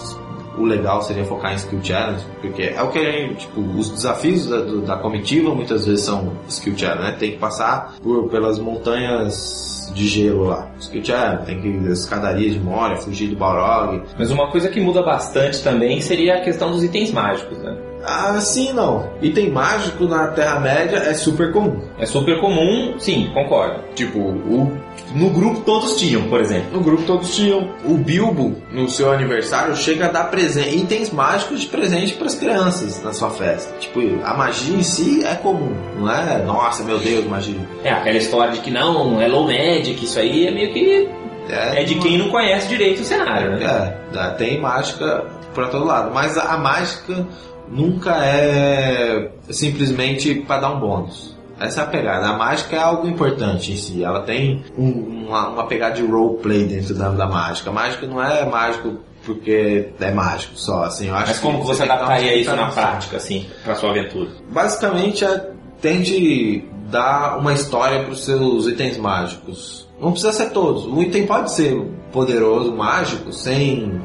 o legal seria focar em skill challenge, porque é o que a gente, tipo, os desafios da, do, da comitiva muitas vezes são skill challenge, né? Tem que passar por, pelas montanhas de gelo lá. Skill challenge, tem que ir escadaria de Moria, fugir do Balrog. Mas uma coisa que muda bastante também seria a questão dos itens mágicos, né? Ah, sim, não. Item mágico na Terra-média é super comum. É super comum, sim, concordo. Tipo, o, no grupo todos tinham, por exemplo. No grupo todos tinham. O Bilbo, no seu aniversário, chega a dar presente, itens mágicos de presente para as crianças na sua festa. Tipo, a magia em si é comum, não é? Nossa, meu Deus, magia. É aquela história de que não, é low magic, isso aí é meio que. É, é de quem não conhece direito o cenário, né? É, tem mágica para todo lado. Mas a mágica nunca é simplesmente para dar um bônus. Essa é a pegada. A mágica é algo importante em si. Ela tem um, uma, uma, pegada de roleplay dentro da, da mágica. A mágica não é mágico porque é mágico só, assim. Eu acho Mas como que você adaptaria isso na prática, assim, para sua aventura? Basicamente, é, tende dar uma história para os seus itens mágicos. Não precisa ser todos. Um item pode ser poderoso, mágico, sem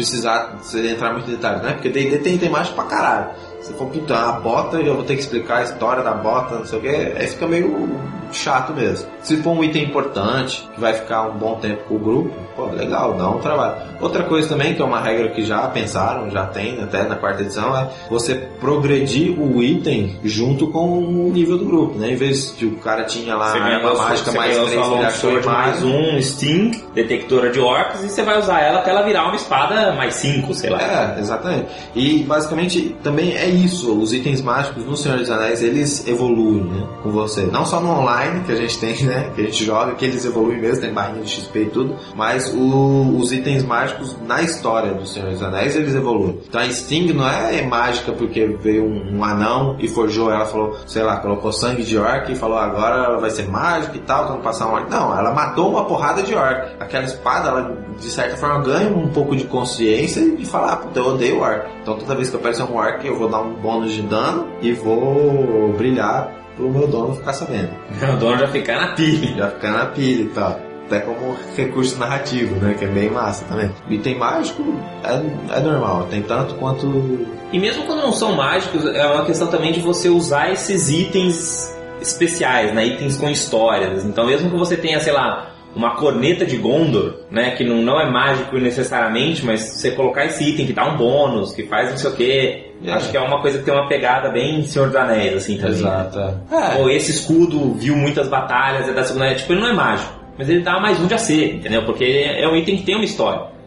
precisar entrar muito em detalhes, né? Porque D&D tem, tem mágico pra caralho. Se for pintar a bota, eu vou ter que explicar a história da bota, não sei o que, aí fica meio chato mesmo. Se for um item importante, que vai ficar um bom tempo com o grupo, pô, legal, dá um trabalho. Outra coisa também, que é uma regra que já pensaram, já tem até na quarta edição, é você progredir o item junto com o nível do grupo, né? Em vez de o cara tinha lá a mágica mais 3, ele achou mais um Sting, detectora de orcs, e você vai usar ela até ela virar uma espada mais 5, sei lá. É, exatamente. E basicamente também é isso, os itens mágicos no Senhor dos Anéis, eles evoluem, né? Com você. Não só no online, que a gente tem, né? Que a gente joga, que eles evoluem mesmo, tem barrinha de XP e tudo, mas o, os itens mágicos na história do Senhor dos Anéis, eles evoluem. Então a Sting não é mágica porque veio um, um anão e forjou ela, falou, sei lá, colocou sangue de orc e falou agora ela vai ser mágica e tal, quando passar um orc. Não, ela matou uma porrada de orc. Aquela espada, ela de certa forma ganha um pouco de consciência e fala, ah, puta, eu odeio orc. Então toda vez que aparecer um orc, eu vou dar um bônus de dano e vou brilhar pro meu dono ficar sabendo. [laughs] O dono já ficar na pilha. Já ficar na pilha e tal. Até como recurso narrativo, né? Que é bem massa também. Item mágico é, é normal, tem tanto quanto. E mesmo quando não são mágicos, é uma questão também de você usar esses itens especiais, né? Itens com histórias. Então mesmo que você tenha, sei lá, uma corneta de Gondor, né? Que não, não é mágico necessariamente, mas você colocar esse item que dá um bônus, que faz não sei o quê. É. Acho que é uma coisa que tem uma pegada bem Senhor dos Anéis, assim, também. Exato. É. Ou esse escudo viu muitas batalhas, é da segunda Tipo, ele não é mágico, mas ele dá mais um de AC, entendeu? Porque é um item que tem uma história.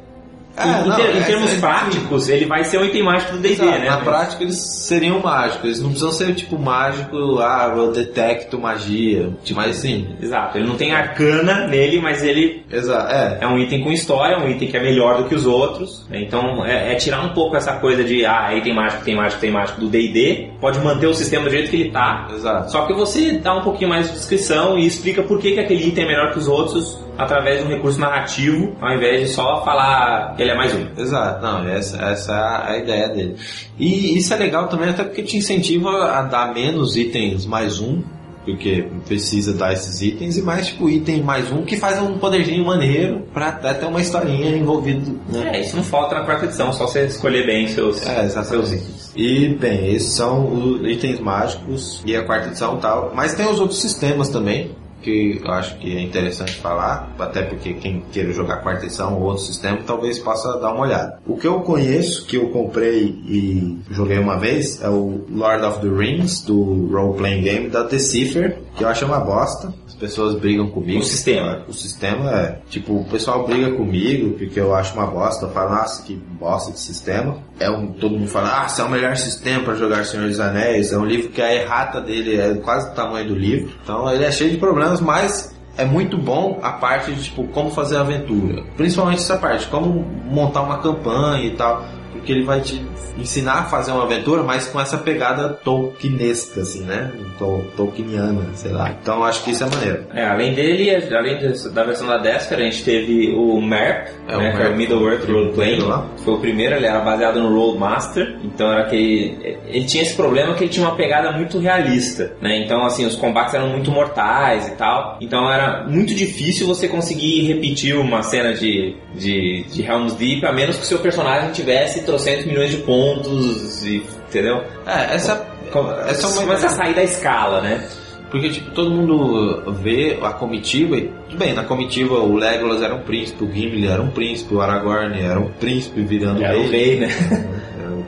É, em, não, ter, em, termos é, práticos, ele vai ser um item mágico do D&D, né? Na prática eles seriam mágicos, eles não precisam ser tipo mágico, ah, eu detecto magia, tipo, mas sim. Exato, ele não tem arcana nele, mas ele Exato, é. é um item com história, um item que é melhor do que os outros, né? então é, é, tirar um pouco essa coisa de, ah, item mágico, tem mágico, tem mágico do D&D, pode manter o sistema do jeito que ele tá, Exato. só que você dá um pouquinho mais de descrição e explica por que, que aquele item é melhor que os outros através de um recurso narrativo, ao invés de só falar que ele é mais um. Exato, não, essa, essa é a ideia dele. E isso é legal também, até porque te incentiva a dar menos itens mais um, porque precisa dar esses itens, e mais tipo item mais um que faz um poderzinho maneiro pra até ter uma historinha envolvida. Né? É, isso não falta na quarta edição, só você escolher bem seus, é, seus itens. E bem, esses são os itens mágicos e a quarta edição tal. Mas tem os outros sistemas também que eu acho que é interessante falar, até porque quem queira jogar quarta edição ou outro sistema talvez possa dar uma olhada. O que eu conheço, que eu comprei e joguei uma vez, é o Lord of the Rings, do role playing game da Decipher, que eu acho uma bosta. As pessoas brigam comigo. O sistema. O sistema é, tipo, o pessoal briga comigo porque eu acho uma bosta. Fala, nossa, que bosta de sistema. É um, todo mundo fala, ah, esse é o melhor sistema para jogar Senhor dos Anéis. É um livro que a errata dele é quase do tamanho do livro. Então ele é cheio de problemas, mas é muito bom a parte de tipo como fazer aventura. Principalmente essa parte, como montar uma campanha e tal. Porque ele vai te ensinar a fazer uma aventura, mas com essa pegada tolkienesca, assim, né? Tol Tolkieniana, sei lá. Então acho que isso é maneiro. É, além dele, além da versão da Desker, a gente teve o MERP, É, né, o que é o. Middle Earth Role Playing. Foi o primeiro, ele era baseado no Rollmaster, então era aquele. Ele tinha esse problema que ele tinha uma pegada muito realista, né? Então, assim, os combates eram muito mortais e tal. Então era muito difícil você conseguir repetir uma cena de, de, de Helm's Deep, a menos que o seu personagem tivesse trocentos milhões de pontos, e, entendeu? É, essa, essa é uma Começa a sair da escala, né? Porque, tipo, todo mundo vê a comitiva e, tudo bem, na comitiva o Legolas era um príncipe, o Gimli era um príncipe, o Aragorn era um príncipe virando Era o rei, né? [laughs]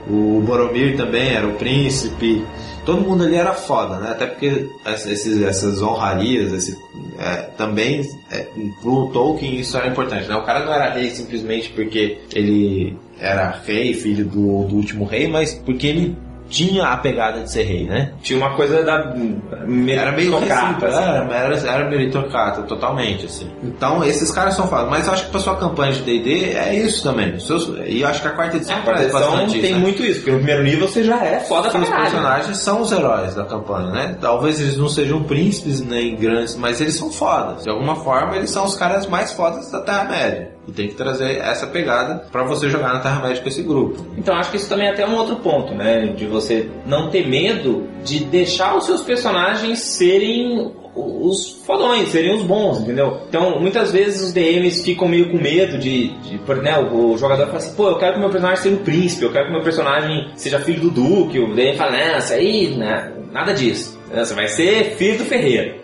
O Boromir também era o príncipe. Todo mundo ali era foda, né? Até porque esses, essas honrarias, esse, é, também, é, pro Tolkien isso era importante, né? O cara não era rei simplesmente porque ele era rei, filho do, do último rei, mas porque ele tinha a pegada de ser rei, né? Tinha uma coisa da Era meio meritocrata, recíproco, assim. era, era, era meritocrata, totalmente, assim. Então, esses caras são foda. Mas eu acho que pra sua campanha de D&D é isso também. Seus- e eu acho que a quarta edição A quarta traz edição bastante tem isso, né? muito isso, porque no primeiro nível você já é foda pra Os personagens são os heróis da campanha, né? Talvez eles não sejam príncipes nem grandes, mas eles são fodas. De alguma forma, eles são os caras mais fodas da Terra-média. E tem que trazer essa pegada pra você jogar na Terra-média com esse grupo. Então acho que isso também é até um outro ponto, né? De você não ter medo de deixar os seus personagens serem os fodões, serem os bons, entendeu? Então, muitas vezes os DMs ficam meio com medo de, de por, né, o, o jogador fala assim, pô, eu quero que meu personagem seja um príncipe, eu quero que meu personagem seja filho do Duque, o DM fala, não, isso aí, né, nada disso. Você vai ser filho do Ferreira.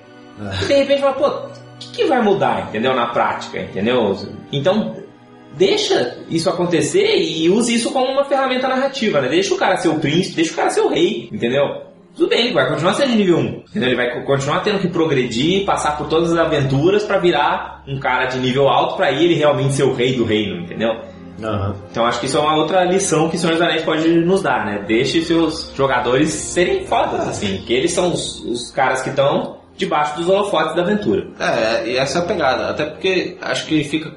E de repente fala, pô, que, vai mudar, entendeu? Na prática, entendeu? Então, deixa isso acontecer e use isso como uma ferramenta narrativa, né? Deixa o cara ser o príncipe, deixa o cara ser o rei, entendeu? Tudo bem, ele vai continuar sendo de nível 1, entendeu? Ele vai co- continuar tendo que progredir, passar por todas as aventuras pra virar um cara de nível alto pra ele realmente ser o rei do reino, entendeu? Então acho que isso é uma outra lição que o Senhor dos Anéis pode nos dar, né? Deixe seus jogadores serem fodas, assim, que eles são os, os caras que estão debaixo dos holofotes da aventura. É, e essa é a pegada. Até porque acho que fica.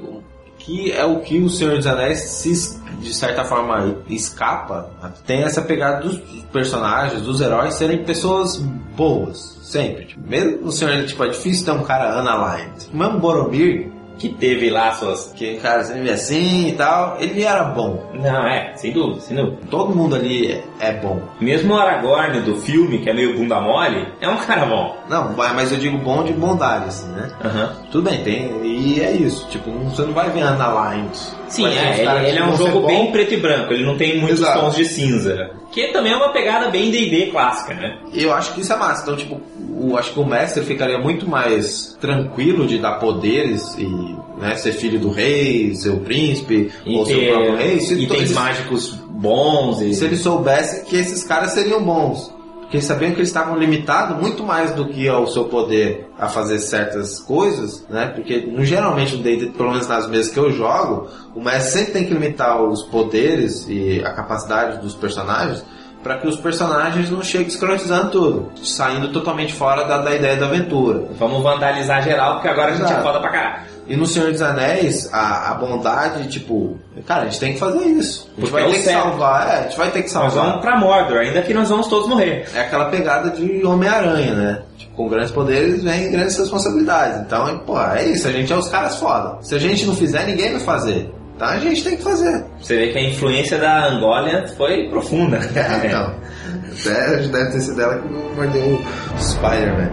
Que é o que o Senhor dos Anéis, se, de certa forma, escapa. Tem essa pegada dos personagens, dos heróis serem pessoas boas. Sempre. Mesmo o Senhor, tipo, é difícil ter um cara. O mesmo Boromir, Que teve lá suas. que cara sempre assim e tal, ele era bom. Não, é, sem dúvida, sem dúvida. Todo mundo ali é, é bom. Mesmo o Aragorn do filme, que é meio bunda mole, é um cara bom. Não, mas eu digo bom de bondade, assim, né? Aham. Tudo bem, tem. E é isso. Tipo, você não vai ver unaligned. Sim, ter é, caras ele, ele é um jogo bem preto e branco, ele não tem muitos Exato. tons de cinza. Que também é uma pegada bem D&D clássica, né? Eu acho que isso é massa. Então, tipo, o, acho que o mestre ficaria muito mais tranquilo de dar poderes e né, ser filho do rei, ser o príncipe, E ou ser o ter próprio rei. Se, itens eles, mágicos bons e... se ele soubesse que esses caras seriam bons. Porque eles sabiam que eles estavam limitados muito mais do que ao seu poder a fazer certas coisas, né? Porque no, geralmente pelo menos nas mesas que eu jogo, o mestre sempre tem que limitar os poderes e a capacidade dos personagens para que os personagens não cheguem escrotizando tudo, saindo totalmente fora da, da ideia da aventura. Vamos vandalizar geral, porque agora a gente é foda pra caralho. E no Senhor dos Anéis, a, a bondade, tipo, cara, a gente tem que fazer isso. A gente vai é ter que certo. salvar, é, a gente vai ter que Nós salvar. vamos pra Mordor, ainda que nós vamos todos morrer. É aquela pegada de Homem-Aranha, né? Tipo, com grandes poderes vem grandes responsabilidades. Então, pô, é isso, a gente é os caras foda. Se a gente não fizer, ninguém vai fazer. Então a gente tem que fazer. Você vê que a influência da Angólia foi profunda. [laughs] É, então. [laughs] Até deve ter sido ela que mordeu o Spider-Man.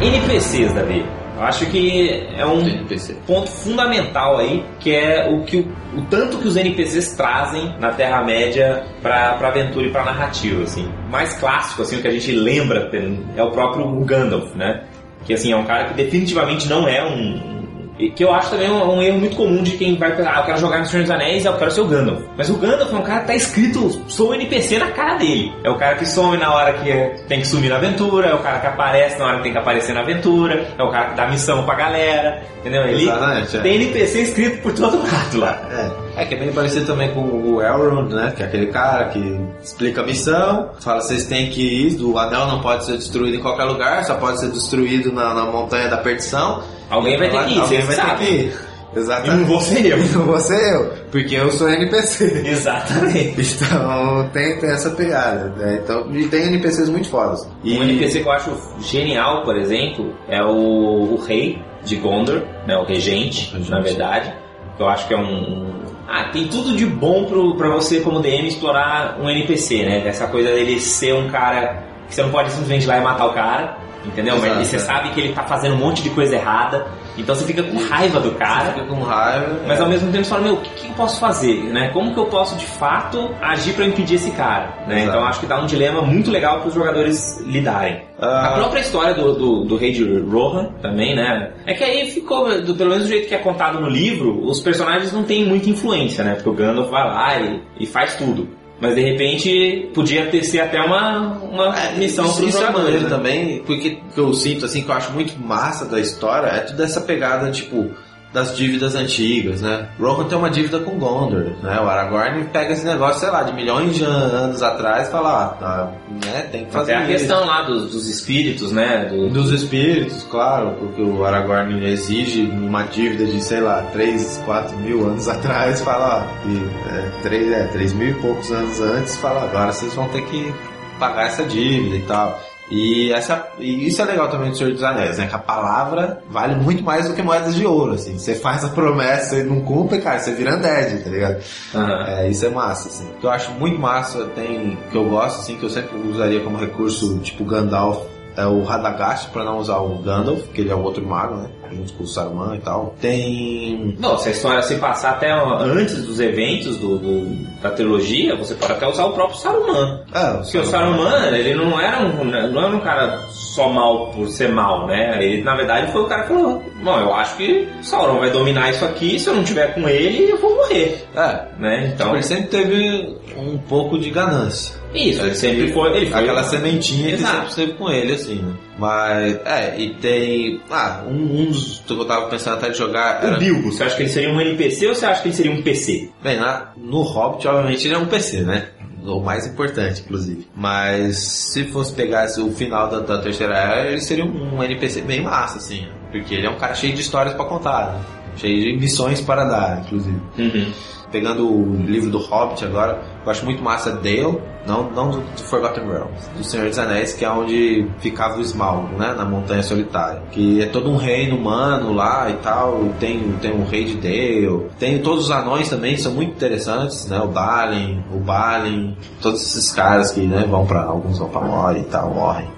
NPCs, Davi. Eu acho que é um NPC. ponto fundamental aí, que é o que o, o tanto que os NPCs trazem na Terra-média pra, pra aventura e pra narrativa, assim. O mais clássico, assim, o que a gente lembra é o próprio Gandalf, né? Que, assim, é um cara que definitivamente não é um... e Que eu acho também um, um erro muito comum de quem vai pensar, ah, eu quero jogar no Senhor dos Anéis, eu quero ser o Gandalf. Mas o Gandalf é um cara que tá escrito, sou NPC na cara dele. É o cara que some na hora que é- tem que sumir na aventura, é o cara que aparece na hora que tem que aparecer na aventura, é o cara que dá missão pra galera, entendeu? Ele Exatamente, é. tem NPC escrito por todo [laughs] lado lá. É. É que é bem parecido também com o Elrond, né? Que é aquele cara que explica a missão, fala vocês têm que ir, o anel não pode ser destruído em qualquer lugar, só pode ser destruído na, na montanha da perdição. Alguém vai ter que ir, Alguém vai ter que ir. E Exatamente. não vou ser eu. [laughs] Não vou ser eu, porque eu sou NPC. [laughs] Exatamente. Então tem, tem essa pegada. Né? Então, e tem NPCs muito fodas. E Um NPC que eu acho genial, por exemplo, é o, o rei de Gondor, né, o regente, Regente. na verdade. Eu acho que é um, um- Ah, tem tudo de bom pro, pra você, como DM, explorar um NPC, né? Essa coisa dele ser um cara que você não pode simplesmente ir lá e matar o cara, entendeu? Exato, Mas você é. sabe que ele tá fazendo um monte de coisa errada, então você fica com raiva do cara. fica com raiva. Mas é. ao mesmo tempo você fala, meu, o que, que eu posso fazer? Né? Como que eu posso de fato agir pra impedir esse cara? Né? Então acho que dá um dilema muito legal para os jogadores lidarem. Ah. A própria história do, do, do rei de Rohan também, né? É que aí ficou, pelo menos do jeito que é contado no livro, os personagens não têm muita influência, né? Porque o Gandalf vai lá e, e faz tudo. Mas de repente podia ter ser até uma, uma missão isso, para os isso é né? também, porque que eu sinto assim que eu acho muito massa da história é toda essa pegada tipo das dívidas antigas, né? Rohan tem uma dívida com Gondor, né? O Aragorn pega esse negócio, sei lá, de milhões de anos atrás e fala, ah, tá, né? Tem que fazer Até a isso. questão lá dos, dos espíritos, né? Do, Dos espíritos, claro, porque o Aragorn exige uma dívida de, sei lá, 3, 4 mil anos [laughs] atrás, fala, ó, e, é, 3, é, 3 mil e poucos anos antes, fala, agora vocês vão ter que pagar essa dívida e tal. E, essa, e isso é legal também do Senhor dos Anéis, né? Que a palavra vale muito mais do que moedas de ouro, assim. Você faz a promessa e não cumpre, cara, você vira undead, tá ligado? Aham. É, isso é massa, assim. O que eu acho muito massa, tem, que eu gosto, assim, que eu sempre usaria como recurso, tipo Gandalf, é o Radagast, pra não usar o Gandalf, que ele é o outro mago, né? Junto com o Saruman e tal. Tem... Não, se a história se passar até antes dos eventos do, do- da trilogia, você pode até usar o próprio Saruman. É, Porque o Saruman, ele não era um, não era um cara só mal por ser mal, né? Ele, na verdade, foi o cara que falou, bom, eu acho que Sauron vai dominar isso aqui, se eu não tiver com ele, eu vou morrer, É, né? então Então, ele sempre teve um pouco de ganância. isso, ele sempre foi, ele foi Aquela sementinha que Exato. sempre esteve com ele, assim, né? Mas, é, e tem... Ah, um, um dos que eu tava pensando até de jogar era... O Bilbo, você acha que ele seria um NPC ou você acha que ele seria um PC? Bem, na- no Hobbit, obviamente, ele é um PC, né? O mais importante, inclusive. Mas se fosse pegar o final da, da terceira era, ele seria um, um NPC bem massa, assim. Porque ele é um cara cheio de histórias pra contar, né? Cheio de missões para dar, inclusive. Uhum. Pegando o livro do Hobbit agora, eu acho muito massa Dale, não, não do, do Forgotten Realms, do Senhor dos Anéis, que é onde ficava o Smaug, né? Na Montanha Solitária. Que é todo um reino humano lá e tal, tem, tem um rei de Dale, tem todos os anões também, são muito interessantes, né? O Balin, o Balin, todos esses caras que né, vão pra. alguns vão pra Moria e tal, morrem.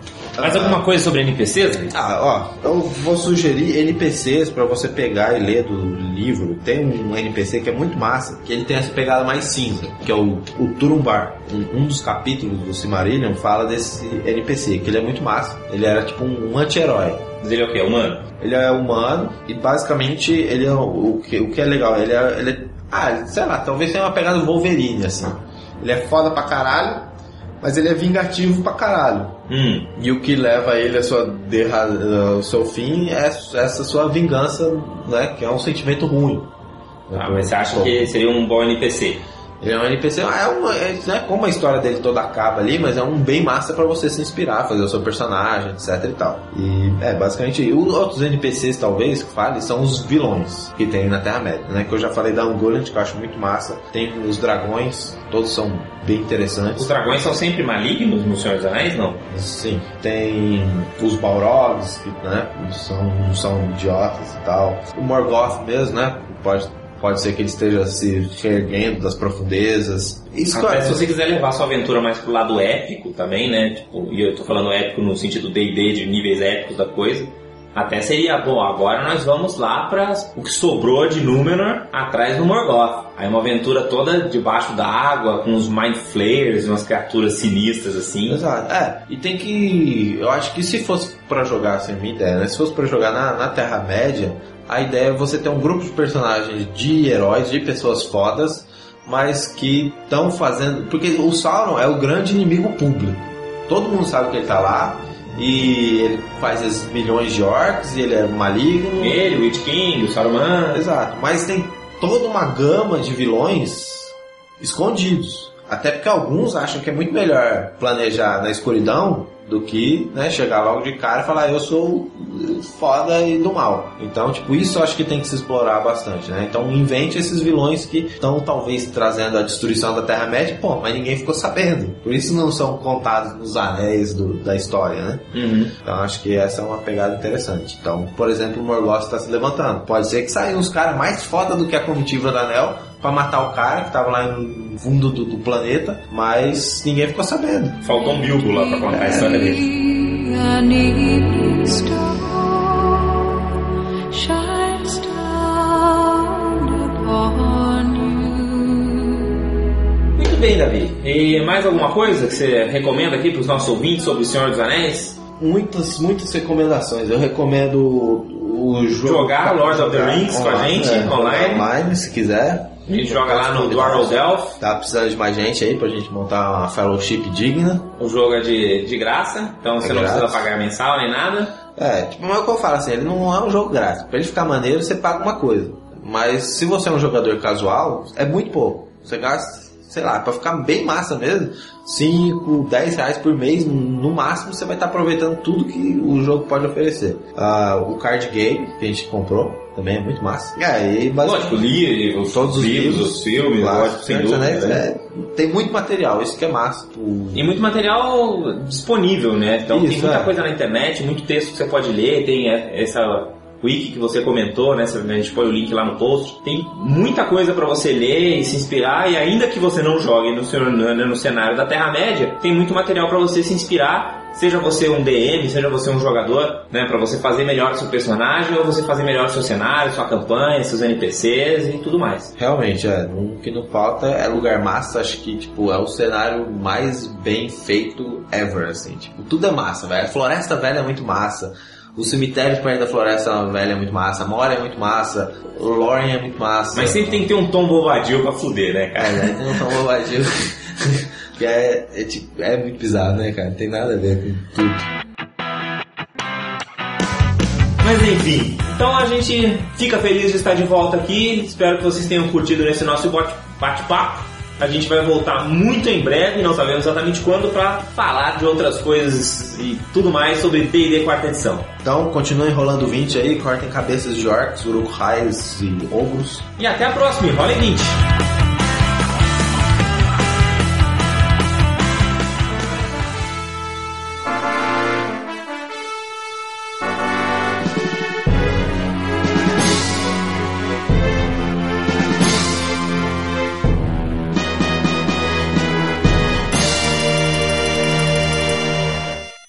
Mais alguma coisa sobre NPCs? Ah, ó, eu vou sugerir NPCs pra você pegar e ler do livro. Tem um NPC que é muito massa, que ele tem essa pegada mais cinza, que é o, o Turumbar. Um, um dos capítulos do Silmarillion fala desse NPC, que ele é muito massa. Ele era tipo um, anti-herói. Mas ele é o quê? Humano? Ele é humano e basicamente ele é o, o que, o que é legal, ele é, ele é- Ah, sei lá, talvez tenha uma pegada Wolverine, assim. Ele é foda pra caralho, mas ele é vingativo pra caralho. Hum. E o que leva ele a sua derra... ao seu fim é essa sua vingança, né? Que é um sentimento ruim. Ah, mas você acha que seria um bom NPC? Ele é um NPC, é uma, é, não é como a história dele toda acaba ali, mas é um bem massa pra você se inspirar, fazer o seu personagem, etc e tal. E é basicamente, os outros NPCs talvez que fale são os vilões que tem na Terra-média, né? Que eu já falei da Ungoliant, que eu acho muito massa. Tem os dragões, todos são bem interessantes. Os dragões são sempre malignos no Senhor dos Anéis, não? Sim, tem os Balrogs, que né, são, são idiotas e tal. O Morgoth mesmo, né? Pode, pode ser que ele esteja se reerguendo das profundezas. Isso que eu Até se você quiser levar sua aventura mais pro lado épico também, né? Tipo, e eu tô falando épico no sentido D&D, de níveis épicos da coisa. Até seria, bom, agora nós vamos lá para o que sobrou de Númenor atrás do Morgoth. Aí uma aventura toda debaixo da água, com uns Mind Flayers, umas criaturas sinistras assim. Exato. É, e tem que. Eu acho que se fosse pra jogar, assim, minha ideia, né? Se fosse pra jogar na, na Terra-média, a ideia é você ter um grupo de personagens de heróis, de pessoas fodas, mas que estão fazendo. Porque o Sauron é o grande inimigo público. Todo mundo sabe que ele tá lá. E ele faz esses milhões de orcs, e ele é maligno. Ele, o Witch King, o Saruman. Exato, mas tem toda uma gama de vilões escondidos. Até porque alguns acham que é muito melhor planejar na escuridão do que né, chegar logo de cara e falar eu sou foda e do mal. Então, tipo, isso eu acho que tem que se explorar bastante, né? Então, invente esses vilões que estão talvez trazendo a destruição da Terra-média, pô, mas ninguém ficou sabendo. Por isso não são contados nos anéis do, da história, né? Uhum. Então, acho que essa é uma pegada interessante. Então, por exemplo, o Morgoth está se levantando. Pode ser que saiam uns caras mais foda do que a comitiva do Anel pra matar o cara que tava lá no fundo do, do planeta, mas ninguém ficou sabendo. Faltou um Bilbo lá pra contar a história dele. Muito bem, Davi. E mais alguma coisa que você recomenda aqui pros nossos ouvintes sobre o Senhor dos Anéis? Muitas, muitas recomendações. Eu recomendo o, jogo. Jogar Lord of the Rings com a online, gente, é, online. online, se quiser. A gente joga lá no Dwarrow Delph. Tá precisando de mais gente aí pra gente montar uma fellowship digna. O jogo é de, de graça, então você não precisa pagar mensal nem nada. É, tipo, mas é o que eu falo assim, ele não é um jogo grátis. Pra ele ficar maneiro, você paga uma coisa. Mas se você é um jogador casual, é muito pouco. Você gasta, sei lá, pra ficar bem massa mesmo, 5, 10 reais por mês, no máximo você vai estar aproveitando tudo que o jogo pode oferecer. Ah, o card game que a gente comprou também é muito massa. E aí, Lógico, li os, todos os livros, livros, os filmes, lá, lógico, sem dúvida. Anéis, né? é, tem muito material, isso que é massa. O- E muito material disponível, né? Então tem Isso, muita é. coisa na internet, muito texto que você pode ler, tem é, essa wiki que você comentou, né? A gente põe o link lá no post. Tem muita coisa pra você ler e se inspirar, e ainda que você não jogue no, no, cenário da Terra-média, tem muito material pra você se inspirar. Seja você um DM, seja você um jogador, né, para você fazer melhor o seu personagem ou você fazer melhor o seu cenário, sua campanha, seus NPCs e tudo mais. Realmente, é. O que não falta é lugar massa. Acho que, tipo, é o cenário mais bem feito ever, assim. Tipo, tudo é massa, velho. A Floresta Velha é muito massa. O cemitério perto da Floresta Velha é muito massa. A Moria é muito massa. O Lorien é muito massa. Mas sempre tem que ter um tom bobadil pra fuder, né, É, cara? né? Tem um tom bobadinho. [laughs] que é, é, tipo, é muito bizarro, né, cara? Não tem nada a ver com tudo. Mas enfim, então a gente fica feliz de estar de volta aqui. Espero que vocês tenham curtido nesse nosso bate- bate-papo. A gente vai voltar muito em breve, não sabemos exatamente quando, para falar de outras coisas e tudo mais sobre D&D quarta edição. Então, continuem rolando 20 aí. Cortem cabeças de orcs, uruk-hais e ogros. E até a próxima, rola em 20!